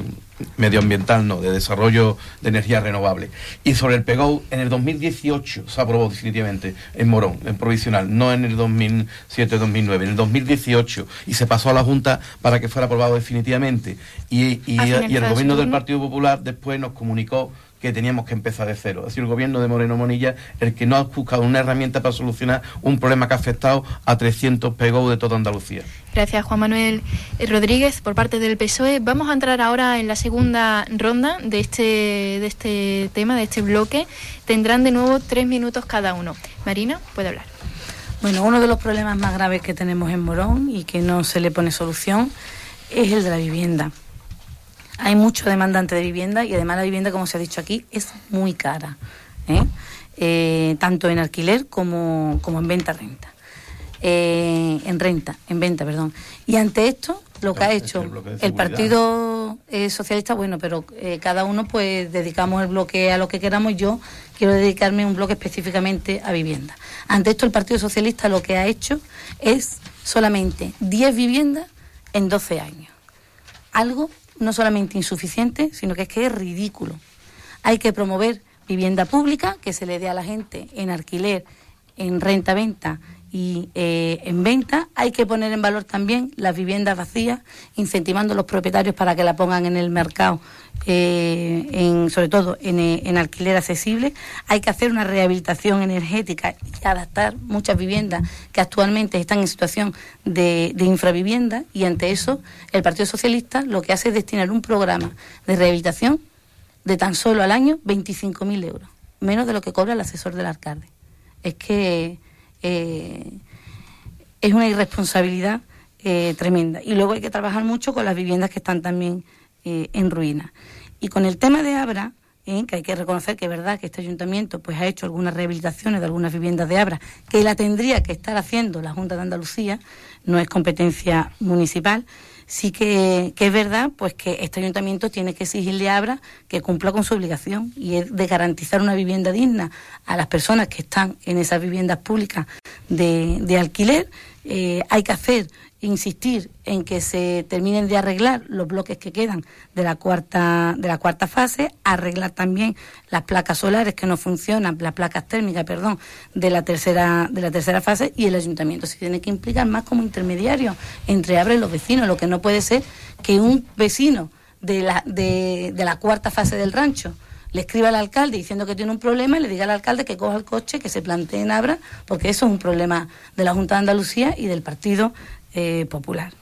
medioambiental, no, de desarrollo de energía renovable. Y sobre el PEGO, en el 2018 se aprobó definitivamente en Morón, en provisional, no en el 2007-2009, en el 2018, y se pasó a la Junta para que fuera aprobado definitivamente. Y, y el gobierno del Partido Popular después nos comunicó que teníamos que empezar de cero. Ha sido el gobierno de Moreno Monilla el que no ha buscado una herramienta para solucionar un problema que ha afectado a 300 PGO de toda Andalucía. Gracias, Juan Manuel Rodríguez, por parte del PSOE. Vamos a entrar ahora en la segunda ronda de este, de este tema, de este bloque. Tendrán de nuevo tres minutos cada uno. Marina, puede hablar. Bueno, uno de los problemas más graves que tenemos en Morón y que no se le pone solución es el de la vivienda. Hay mucho demandante de vivienda y además la vivienda, como se ha dicho aquí, es muy cara. ¿eh? eh, tanto en alquiler como, como en venta-renta. Eh, en renta, en venta, perdón. Y ante esto, lo que ha hecho el Partido eh, Socialista, bueno, pero eh, cada uno pues dedicamos el bloque a lo que queramos. Yo quiero dedicarme un bloque específicamente a vivienda. Ante esto, el Partido Socialista lo que ha hecho es solamente 10 viviendas en 12 años. Algo no solamente insuficiente, sino que es que es ridículo. Hay que promover vivienda pública, que se le dé a la gente en alquiler, en renta-venta y eh, en venta. Hay que poner en valor también las viviendas vacías, incentivando a los propietarios para que la pongan en el mercado, eh, en, sobre todo en, eh, en, alquiler accesible. Hay que hacer una rehabilitación energética y adaptar muchas viviendas que actualmente están en situación de, de infravivienda y ante eso el Partido Socialista lo que hace es destinar un programa de rehabilitación de tan solo al año 25.000 euros, menos de lo que cobra el asesor del alcalde. Es que eh, es una irresponsabilidad eh, tremenda. Y luego hay que trabajar mucho con las viviendas que están también eh, en ruina. Y con el tema de Abra, que hay que reconocer que es verdad que este ayuntamiento pues ha hecho algunas rehabilitaciones de algunas viviendas de Abra, que la tendría que estar haciendo la Junta de Andalucía, no es competencia municipal sí que, es verdad pues que este ayuntamiento tiene que exigirle a Abra que cumpla con su obligación y es de garantizar una vivienda digna a las personas que están en esas viviendas públicas de, alquiler. Eh, hay que hacer insistir en que se terminen de arreglar los bloques que quedan de la cuarta de la cuarta fase, arreglar también las placas solares que no funcionan, las placas térmicas, perdón, de la tercera de la tercera fase y el ayuntamiento. Se tiene que implicar más como intermediario entre Abre y los vecinos, lo que no puede ser que un vecino de la de, de la cuarta fase del rancho le escriba al alcalde diciendo que tiene un problema y le diga al alcalde que coja el coche, que se plantee en Abra, porque eso es un problema de la Junta de Andalucía y del Partido eh, popular.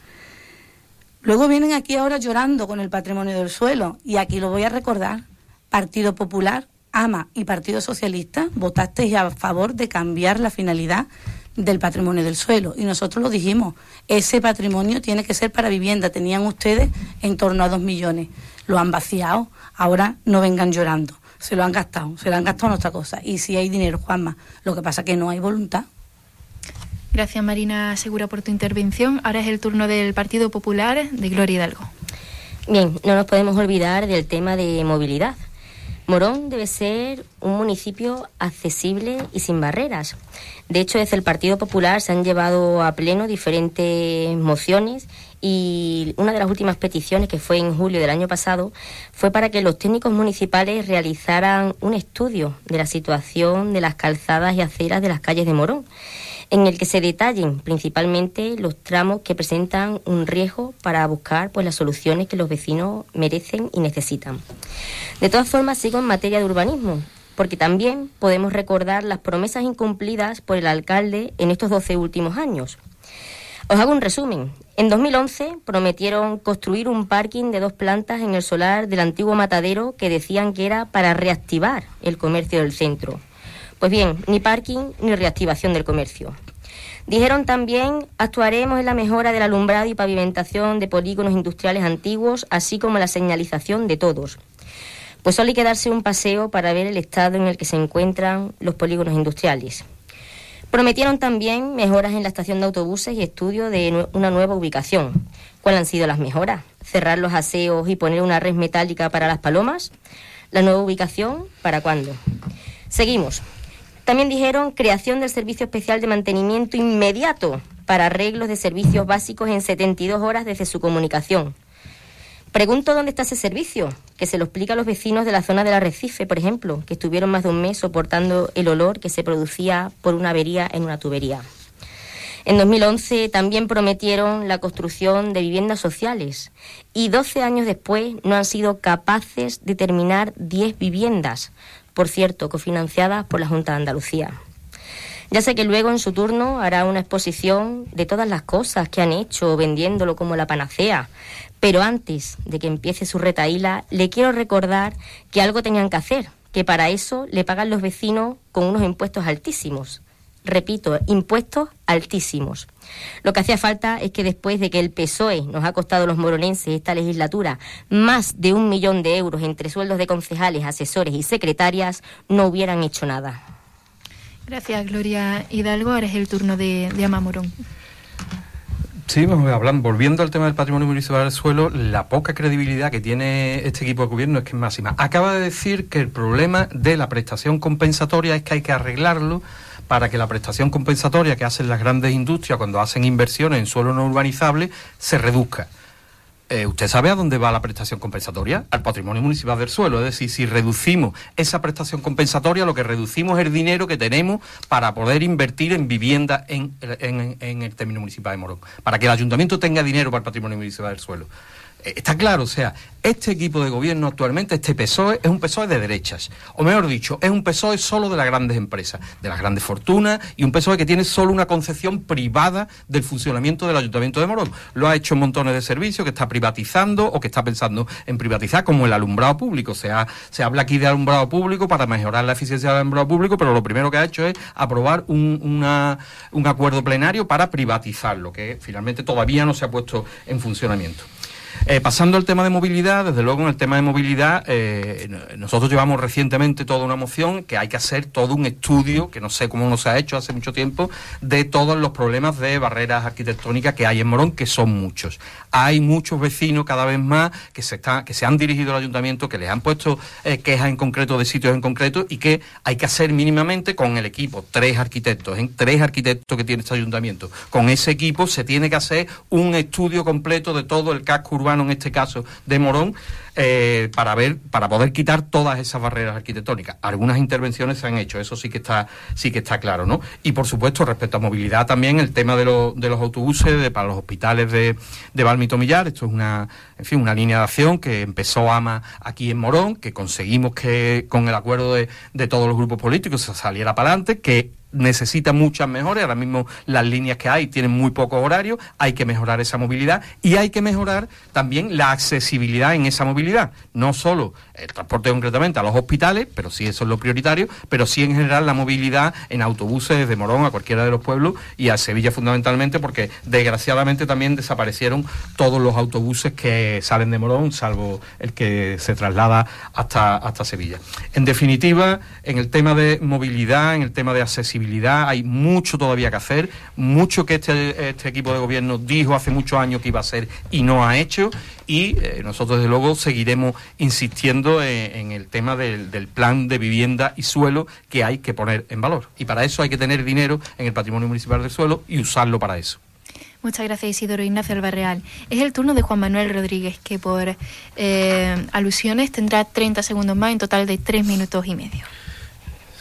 Luego vienen aquí ahora llorando con el patrimonio del suelo y aquí lo voy a recordar. Partido Popular, AMA y Partido Socialista votasteis a favor de cambiar la finalidad del patrimonio del suelo y nosotros lo dijimos, ese patrimonio tiene que ser para vivienda, tenían ustedes en torno a dos millones, lo han vaciado, ahora no vengan llorando, se lo han gastado, se lo han gastado en otra cosa y si hay dinero, Juanma, lo que pasa es que no hay voluntad. Gracias Marina Segura por tu intervención. Ahora es el turno del Partido Popular de Gloria Hidalgo. Bien, no nos podemos olvidar del tema de movilidad. Morón debe ser un municipio accesible y sin barreras. De hecho, desde el Partido Popular se han llevado a pleno diferentes mociones y una de las últimas peticiones, que fue en julio del año pasado, fue para que los técnicos municipales realizaran un estudio de la situación de las calzadas y aceras de las calles de Morón en el que se detallen principalmente los tramos que presentan un riesgo para buscar pues las soluciones que los vecinos merecen y necesitan. De todas formas, sigo en materia de urbanismo, porque también podemos recordar las promesas incumplidas por el alcalde en estos 12 últimos años. Os hago un resumen. En 2011 prometieron construir un parking de dos plantas en el solar del antiguo matadero que decían que era para reactivar el comercio del centro. Pues bien, ni parking ni reactivación del comercio. Dijeron también, actuaremos en la mejora del alumbrado y pavimentación de polígonos industriales antiguos, así como la señalización de todos. Pues solo hay que darse un paseo para ver el estado en el que se encuentran los polígonos industriales. Prometieron también mejoras en la estación de autobuses y estudio de una nueva ubicación. ¿Cuáles han sido las mejoras? ¿Cerrar los aseos y poner una red metálica para las palomas? ¿La nueva ubicación? ¿Para cuándo? Seguimos. También dijeron creación del Servicio Especial de Mantenimiento inmediato para arreglos de servicios básicos en 72 horas desde su comunicación. Pregunto dónde está ese servicio, que se lo explica a los vecinos de la zona del Arrecife, por ejemplo, que estuvieron más de un mes soportando el olor que se producía por una avería en una tubería. En 2011 también prometieron la construcción de viviendas sociales y 12 años después no han sido capaces de terminar 10 viviendas, por cierto, cofinanciada por la Junta de Andalucía. Ya sé que luego en su turno hará una exposición de todas las cosas que han hecho vendiéndolo como la panacea, pero antes de que empiece su retaíla, le quiero recordar que algo tenían que hacer, que para eso le pagan los vecinos con unos impuestos altísimos repito, impuestos altísimos. Lo que hacía falta es que después de que el PSOE nos ha costado a los moronenses esta legislatura más de un millón de euros entre sueldos de concejales, asesores y secretarias, no hubieran hecho nada. Gracias, Gloria Hidalgo. Ahora es el turno de, de Ama Morón. Sí, vamos hablando, volviendo al tema del patrimonio municipal del suelo, la poca credibilidad que tiene este equipo de gobierno es que es máxima. Acaba de decir que el problema de la prestación compensatoria es que hay que arreglarlo para que la prestación compensatoria que hacen las grandes industrias cuando hacen inversiones en suelo no urbanizable se reduzca. Eh, ¿Usted sabe a dónde va la prestación compensatoria? Al patrimonio municipal del suelo. Es decir, si reducimos esa prestación compensatoria, lo que reducimos es el dinero que tenemos para poder invertir en vivienda en, en el término municipal de Morón. Para que el ayuntamiento tenga dinero para el patrimonio municipal del suelo. Eh, está claro, o sea, este equipo de gobierno actualmente, este PSOE, es un PSOE de derechas. O mejor dicho, es un PSOE solo de las grandes empresas, de las grandes fortunas, y un PSOE que tiene solo una concepción privada del funcionamiento del Ayuntamiento de Morón. Lo ha hecho en montones de servicios que está privatizando o que está pensando en privatizar, como el alumbrado público. Se, se habla aquí de alumbrado público para mejorar la eficiencia del alumbrado público, pero lo primero que ha hecho es aprobar un, un acuerdo plenario para privatizarlo, que finalmente todavía no se ha puesto en funcionamiento. Eh, pasando al tema de movilidad, desde luego en el tema de movilidad, eh, nosotros llevamos recientemente toda una moción que hay que hacer todo un estudio, que no sé cómo no se ha hecho hace mucho tiempo, de todos los problemas de barreras arquitectónicas que hay en Morón, que son muchos. Hay muchos vecinos cada vez más que se, está, que se han dirigido al ayuntamiento, que les han puesto eh, quejas en concreto de sitios en concreto y que hay que hacer mínimamente con el equipo, tres arquitectos, en tres arquitectos que tiene este ayuntamiento. Con ese equipo se tiene que hacer un estudio completo de todo el casco urbano en este caso de Morón, eh, para ver, para poder quitar todas esas barreras arquitectónicas. Algunas intervenciones se han hecho, eso sí que está, sí que está claro, ¿no? Y por supuesto, respecto a movilidad también, el tema de, de los autobuses de, para los hospitales de, de Balmito Millar, esto es una, en fin, una línea de acción que empezó AMA aquí en Morón, que conseguimos que con el acuerdo de, de todos los grupos políticos se saliera para adelante, que necesita muchas mejores. Ahora mismo las líneas que hay tienen muy pocos horarios, hay que mejorar esa movilidad y hay que mejorar también la accesibilidad en esa movilidad. No solo el transporte concretamente a los hospitales, pero sí eso es lo prioritario, pero sí en general la movilidad en autobuses desde Morón a cualquiera de los pueblos y a Sevilla fundamentalmente, porque desgraciadamente también desaparecieron todos los autobuses que salen de Morón, salvo el que se traslada hasta, hasta Sevilla. En definitiva, en el tema de movilidad, en el tema de accesibilidad, hay mucho todavía que hacer, mucho que este, este equipo de gobierno dijo hace muchos años que iba a hacer y no ha hecho, y eh, nosotros desde luego seguiremos insistiendo en, el tema del, plan de vivienda y suelo que hay que poner en valor. Y para eso hay que tener dinero en el patrimonio municipal del suelo y usarlo para eso. Muchas gracias Isidoro Ignacio Albarreal. Es el turno de Juan Manuel Rodríguez, que por eh, alusiones tendrá 30 segundos más, en total de 3 minutos y medio.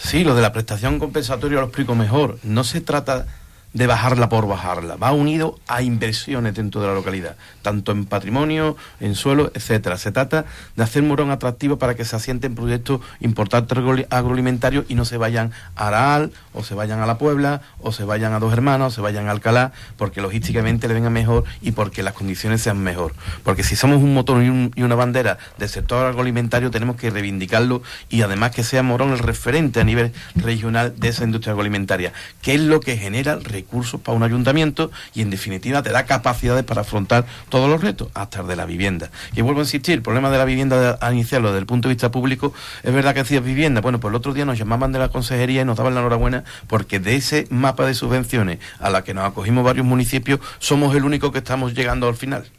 Sí, lo de la prestación compensatoria lo explico mejor. No se trata de bajarla por bajarla. Va unido a inversiones dentro de la localidad, tanto en patrimonio, en suelo, etcétera. Se trata de hacer Morón atractivo para que se asienten proyectos importantes agroalimentarios y no se vayan a Araal, o se vayan a La Puebla, o se vayan a Dos Hermanos, o se vayan a Alcalá, porque logísticamente le venga mejor y porque las condiciones sean mejor. Porque si somos un motor y, una bandera del sector agroalimentario, tenemos que reivindicarlo y además que sea Morón el referente a nivel regional de esa industria agroalimentaria, que es lo que genera el recursos para un ayuntamiento y en definitiva te da capacidades para afrontar todos los retos, hasta el de la vivienda. Y vuelvo a insistir, el problema de la vivienda a iniciarlo desde el punto de vista público, es verdad que decías vivienda, bueno, pues el otro día nos llamaban de la consejería y nos daban la enhorabuena porque de ese mapa de subvenciones a la que nos acogimos varios municipios, somos el único que estamos llegando al final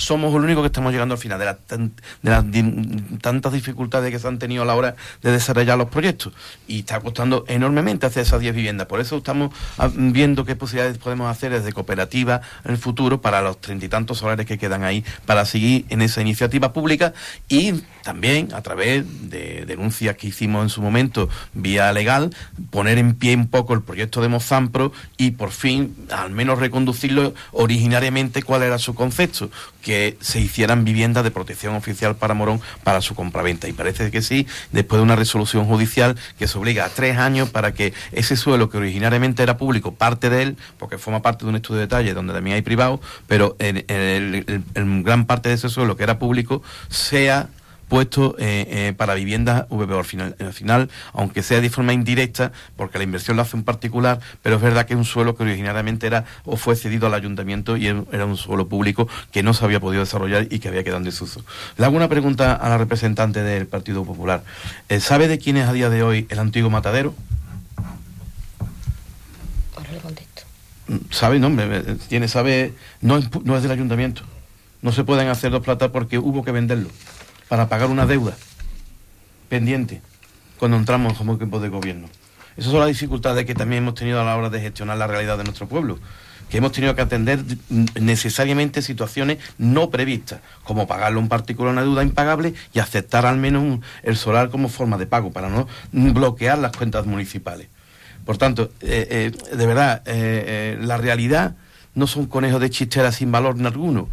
somos el único que estamos llegando al final de, las tantas dificultades que se han tenido a la hora de desarrollar los proyectos. Y está costando enormemente hacer esas 10 viviendas. Por eso estamos ah, viendo qué posibilidades podemos hacer desde cooperativa en el futuro para los treinta y tantos solares que quedan ahí, para seguir en esa iniciativa pública y también a través de denuncias que hicimos en su momento vía legal, poner en pie un poco el proyecto de Mozampro y por fin al menos reconducirlo originariamente cuál era su concepto se hicieran viviendas de protección oficial para Morón para su compraventa. Y parece que sí, después de una resolución judicial que se obliga a tres años para que ese suelo que originariamente era público, parte de él, porque forma parte de un estudio de detalle donde también hay privado, pero en, en gran parte de ese suelo que era público sea puesto eh, eh, para viviendas VPO al final, al final, aunque sea de forma indirecta, porque la inversión la hace un particular, pero es verdad que es un suelo que originariamente era o fue cedido al ayuntamiento y era un suelo público que no se había podido desarrollar y que había quedado en desuso. Le hago una pregunta a la representante del Partido Popular. Eh, ¿Sabe de quién es a día de hoy el antiguo matadero? sabe, no, tiene, sabe, no es, no es del ayuntamiento. No se pueden hacer dos platas porque hubo que venderlo para pagar una deuda pendiente cuando entramos como equipo de gobierno. Esas son las dificultades que también hemos tenido a la hora de gestionar la realidad de nuestro pueblo que hemos tenido que atender necesariamente situaciones no previstas, como pagarle un particular una deuda impagable y aceptar al menos el solar como forma de pago, para no bloquear las cuentas municipales. Por tanto, eh, eh, de verdad, eh, la realidad no son conejos de chistera sin valor en alguno.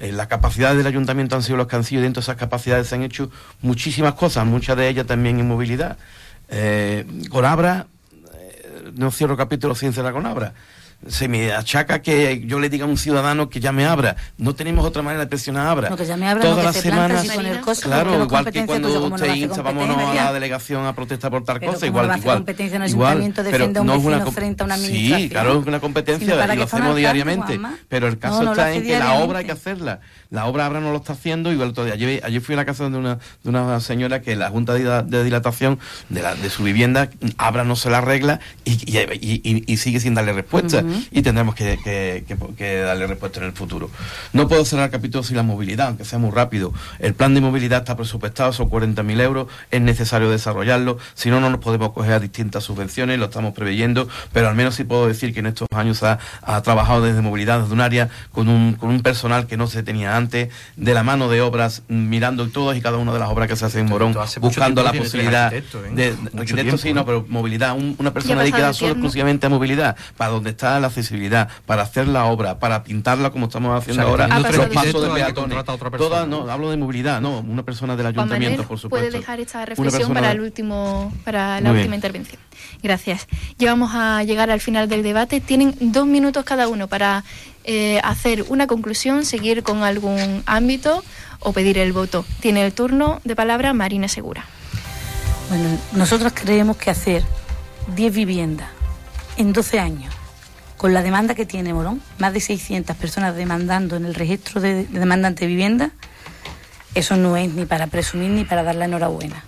Las capacidades del ayuntamiento han sido los que han sido y dentro de esas capacidades se han hecho muchísimas cosas, muchas de ellas también en movilidad. con Abra, no cierro capítulo sin cerrar con Abra se me achaca que yo le diga a un ciudadano que ya me abra. No tenemos otra manera de presionar a Abra. No, que ya me abra, Todas las semanas. claro, igual que cuando usted insta, vámonos a la delegación a protestar por tal cosa, igual, igual. competencia en el ayuntamiento defiende a un vecino frente a una. Sí, claro, es una competencia y lo hacemos diariamente. pero el caso está en que la obra hay que hacerla. La obra Abra no lo está haciendo igual todavía. Ayer, ayer fui a la casa de una, de una señora que la Junta de, Dilatación de, la, de su vivienda, Abra no se la arregla y, y, y sigue sin darle respuesta y tendremos que, darle respuesta en el futuro. No puedo cerrar el capítulo sin la movilidad, aunque sea muy rápido. El plan de movilidad está presupuestado, son 40.000 euros, es necesario desarrollarlo, si no, no nos podemos coger a distintas subvenciones, lo estamos preveyendo, pero al menos sí puedo decir que en estos años ha, trabajado desde movilidad desde un área con un, con un personal que no se tenía antes, de la mano de obras, mirando todas y cada una de las obras que se hacen en Morón, buscando la posibilidad ¿eh? de, arquitecto sí, no, pero movilidad, una persona dedicada solo exclusivamente a movilidad, para donde está la accesibilidad para hacer la obra, para pintarla como estamos haciendo ahora, los pasos de peatones. Toda, no, hablo de movilidad, no, una persona del ayuntamiento, por supuesto. Puede dejar esta reflexión para el último, para la última intervención. Gracias. Llevamos a llegar al final del debate. Tienen dos minutos cada uno para eh, hacer una conclusión, seguir con algún ámbito o pedir el voto. Tiene el turno de palabra Marina Segura. Bueno, nosotros creemos que hacer 10 viviendas en 12 años con la demanda que tiene Morón, más de 600 personas demandando en el registro de, demandantes de vivienda, eso no es ni para presumir ni para dar la enhorabuena.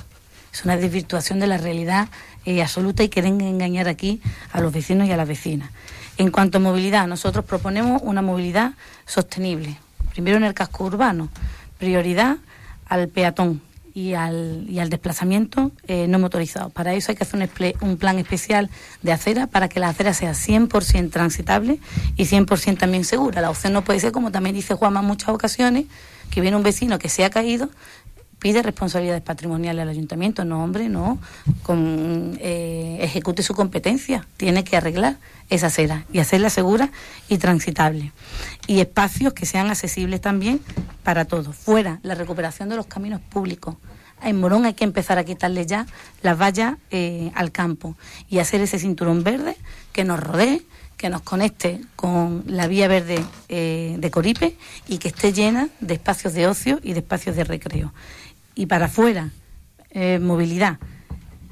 Es una desvirtuación de la realidad eh, absoluta y quieren engañar aquí a los vecinos y a las vecinas. En cuanto a movilidad, nosotros proponemos una movilidad sostenible. Primero en el casco urbano, prioridad al peatón, y al, y al desplazamiento eh, no motorizado. Para eso hay que hacer un, plan especial de acera para que la acera sea 100% transitable y 100% también segura. La opción no puede ser, como también dice Juanma en muchas ocasiones, que viene un vecino que se ha caído, pide responsabilidades patrimoniales al ayuntamiento. No, hombre, no. Con, eh, ejecute su competencia. Tiene que arreglar esa acera y hacerla segura y transitable. Y espacios que sean accesibles también para todos. Fuera, la recuperación de los caminos públicos. En Morón hay que empezar a quitarle ya las vallas eh, al campo y hacer ese cinturón verde que nos rodee, que nos conecte con la vía verde eh, de Coripe y que esté llena de espacios de ocio y de espacios de recreo. Y para afuera, movilidad.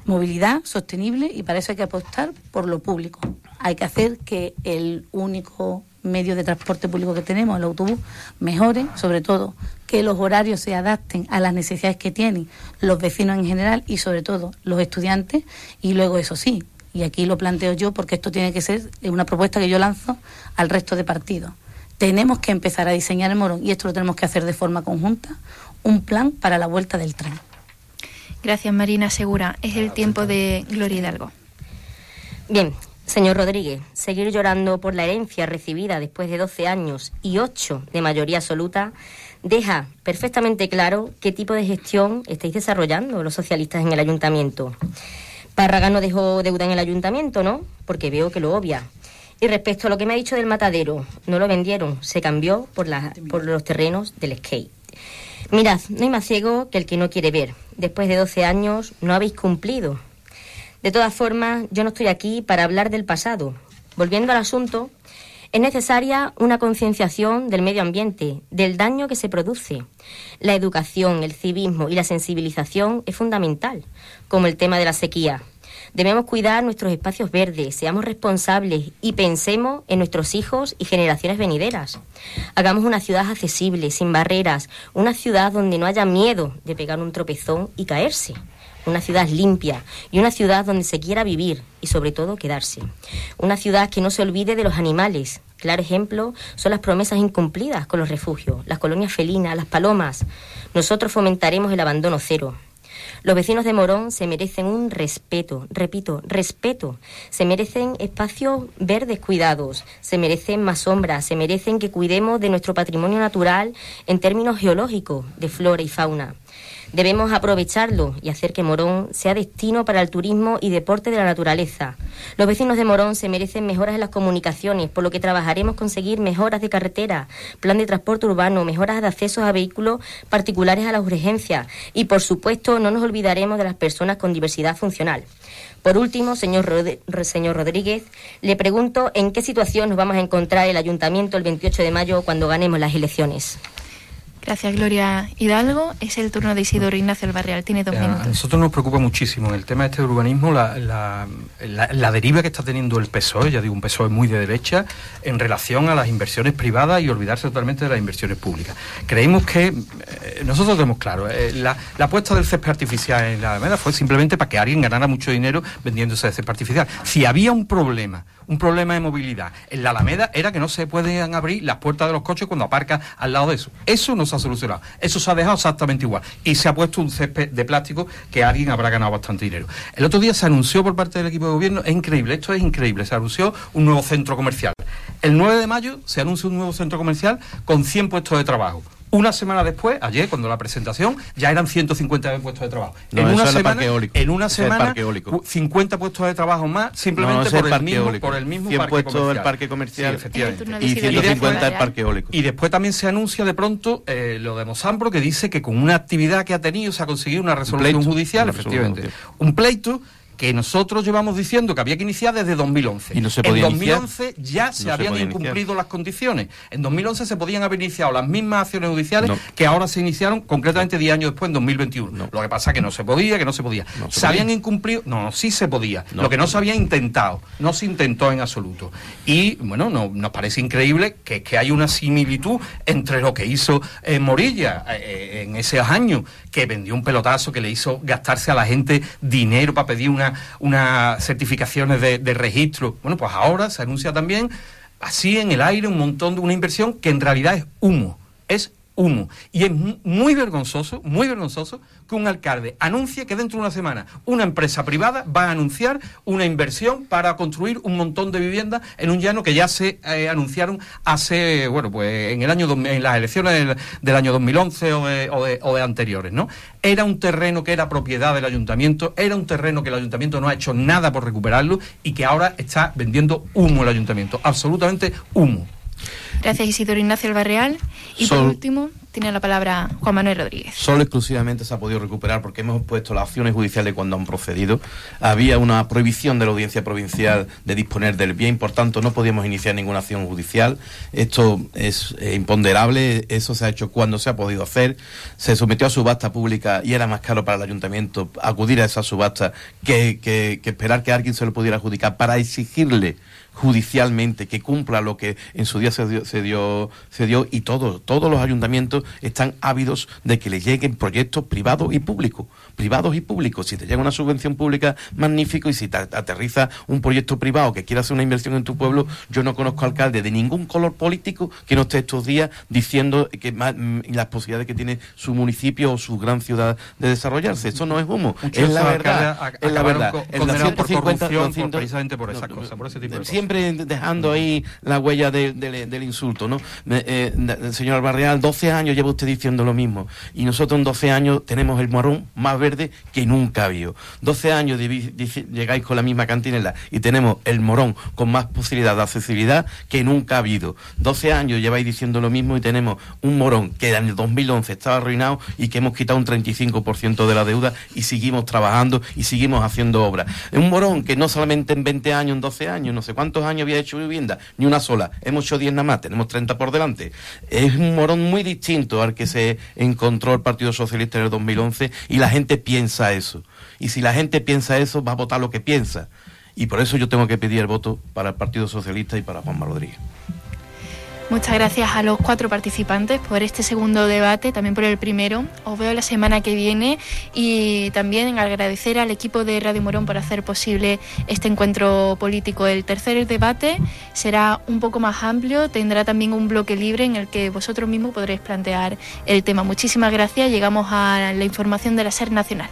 Movilidad sostenible y para eso hay que apostar por lo público. Hay que hacer que el único medio de transporte público que tenemos, el autobús, mejore, sobre todo que los horarios se adapten a las necesidades que tienen los vecinos en general y sobre todo los estudiantes. Y luego, eso sí, y aquí lo planteo yo porque esto tiene que ser una propuesta que yo lanzo al resto de partidos. Tenemos que empezar a diseñar el Morón y esto lo tenemos que hacer de forma conjunta, un plan para la vuelta del tren. Gracias, Marina Segura. Es el tiempo de Gloria Hidalgo. Bien, Señor Rodríguez, seguir llorando por la herencia recibida después de 12 años y 8 de mayoría absoluta deja perfectamente claro qué tipo de gestión estáis desarrollando los socialistas en el ayuntamiento. Párraga no dejó deuda en el ayuntamiento, ¿no? Porque veo que lo obvia. Y respecto a lo que me ha dicho del matadero, no lo vendieron, se cambió por, por los terrenos del skate. Mirad, no hay más ciego que el que no quiere ver. Después de 12 años no habéis cumplido de todas formas, yo no estoy aquí para hablar del pasado. Volviendo al asunto, es necesaria una concienciación del medio ambiente, del daño que se produce. La educación, el civismo y la sensibilización es fundamental, como el tema de la sequía. Debemos cuidar nuestros espacios verdes, seamos responsables y pensemos en nuestros hijos y generaciones venideras. Hagamos una ciudad accesible, sin barreras, una ciudad donde no haya miedo de pegar un tropezón y caerse una ciudad limpia y una ciudad donde se quiera vivir y sobre todo quedarse. Una ciudad que no se olvide de los animales. Claro ejemplo son las promesas incumplidas con los refugios, las colonias felinas, las palomas. Nosotros fomentaremos el abandono cero. Los vecinos de Morón se merecen un respeto, repito, respeto. Se merecen espacios verdes cuidados, se merecen más sombras, se merecen que cuidemos de nuestro patrimonio natural en términos geológicos, de flora y fauna. Debemos aprovecharlo y hacer que Morón sea destino para el turismo y deporte de la naturaleza. Los vecinos de Morón se merecen mejoras en las comunicaciones, por lo que trabajaremos conseguir mejoras de carretera, plan de transporte urbano, mejoras de acceso a vehículos particulares a las urgencias y, por supuesto, no nos olvidaremos de las personas con diversidad funcional. Por último, señor, señor Rodríguez, le pregunto en qué situación nos vamos a encontrar el ayuntamiento el 28 de mayo cuando ganemos las elecciones. Gracias, Gloria Hidalgo. Es el turno de Isidoro Ignacio Albarreal. Tiene dos minutos. A nosotros nos preocupa muchísimo en el tema de este urbanismo la, la, deriva que está teniendo el PSOE, ya digo, un PSOE muy de derecha, en relación a las inversiones privadas y olvidarse totalmente de las inversiones públicas. Creemos que, eh, nosotros tenemos claro, eh, la, apuesta del césped artificial en la Alameda fue simplemente para que alguien ganara mucho dinero vendiendo ese césped artificial. Si había un problema, un problema de movilidad en la Alameda, era que no se pueden abrir las puertas de los coches cuando aparca al lado de eso. Eso no se ha solucionado. Eso se ha dejado exactamente igual. Y se ha puesto un césped de plástico que alguien habrá ganado bastante dinero. El otro día se anunció por parte del equipo de gobierno, es increíble, esto es increíble, se anunció un nuevo centro comercial. El 9 de mayo se anuncia un nuevo centro comercial con 100 puestos de trabajo. Una semana después, ayer, cuando la presentación, ya eran 150 puestos de trabajo. en, una semana, en una semana, 50 puestos de trabajo más, simplemente por, el mismo, por el mismo 100 puestos del parque comercial. y 150 del parque eólico. Y después también se anuncia de pronto eh, lo de Mosambro, que dice que con una actividad que ha tenido se ha conseguido una resolución judicial, efectivamente. Un pleito que nosotros llevamos diciendo que había que iniciar desde 2011. ¿Y no se podía en 2011 ya se habían incumplido las condiciones. En 2011 se podían haber iniciado las mismas acciones judiciales que ahora se iniciaron concretamente 10 años después, en 2021. Lo que pasa es que no se podía, que no se podía. ¿Se, habían incumplido? No, sí se podía. Lo que no se había intentado. No se intentó en absoluto. Y bueno, no, nos parece increíble que, que hay una similitud entre lo que hizo eh, Morilla eh, eh, en esos años, que vendió un pelotazo, que le hizo gastarse a la gente dinero para pedir una unas certificaciones de, de registro. Bueno, pues ahora se anuncia también así en el aire un montón de una inversión que en realidad es humo, es humo. Y es muy vergonzoso, muy vergonzoso que un alcalde anuncie que dentro de una semana una empresa privada va a anunciar una inversión para construir un montón de viviendas en un llano que ya se eh, anunciaron hace, bueno, pues en el año en las elecciones del, año 2011 o de, o, anteriores, ¿no? Era un terreno que era propiedad del ayuntamiento, era un terreno que el ayuntamiento no ha hecho nada por recuperarlo y que ahora está vendiendo humo el ayuntamiento, absolutamente humo. Gracias Isidoro Ignacio Albarreal. Y por último, tiene la palabra Juan Manuel Rodríguez. Solo exclusivamente se ha podido recuperar porque hemos puesto las acciones judiciales cuando han procedido. Había una prohibición de la audiencia provincial de disponer del bien, por tanto no podíamos iniciar ninguna acción judicial. Esto es eh, imponderable, eso se ha hecho cuando se ha podido hacer. Se sometió a subasta pública y era más caro para el ayuntamiento acudir a esa subasta que, que esperar que alguien se lo pudiera adjudicar para exigirle judicialmente, que cumpla lo que en su día se dio, se dio, se dio y todos, todos los ayuntamientos están ávidos de que le lleguen proyectos privados y públicos, privados y públicos. Si te llega una subvención pública, magnífico, y si te aterriza un proyecto privado que quiera hacer una inversión en tu pueblo, yo no conozco alcalde de ningún color político que no esté estos días diciendo que mm, las posibilidades que tiene su municipio o su gran ciudad de desarrollarse. Eso no es humo, es la verdad. es la verdad. por precisamente por esa cosa, por ese tipo de cosas dejando ahí la huella del insulto, ¿no? Eh, señor Albarreal, 12 años lleva usted diciendo lo mismo. Y nosotros en 12 años tenemos el marrón más verde que nunca habido. 12 años llegáis con la misma cantinela y tenemos el morón con más posibilidad de accesibilidad que nunca ha habido. 12 años lleváis diciendo lo mismo y tenemos un morón que en el 2011 estaba arruinado y que hemos quitado un 35% de la deuda y seguimos trabajando y seguimos haciendo obras. Un morón que no solamente en 20 años, en 12 años, no sé cuánto, ¿cuántos años había hecho vivienda? Ni una sola. Hemos hecho 10 nada más, tenemos 30 por delante. Es un morón muy distinto al que se encontró el Partido Socialista en el 2011 y la gente piensa eso. Y si la gente piensa eso, va a votar lo que piensa. Y por eso yo tengo que pedir el voto para el Partido Socialista y para Juanma Rodríguez. Muchas gracias a los cuatro participantes por este segundo debate, también por el primero. Os veo la semana que viene y también agradecer al equipo de Radio Morón por hacer posible este encuentro político. El tercer debate será un poco más amplio, tendrá también un bloque libre en el que vosotros mismos podréis plantear el tema. Muchísimas gracias. Llegamos a la información de la SER Nacional.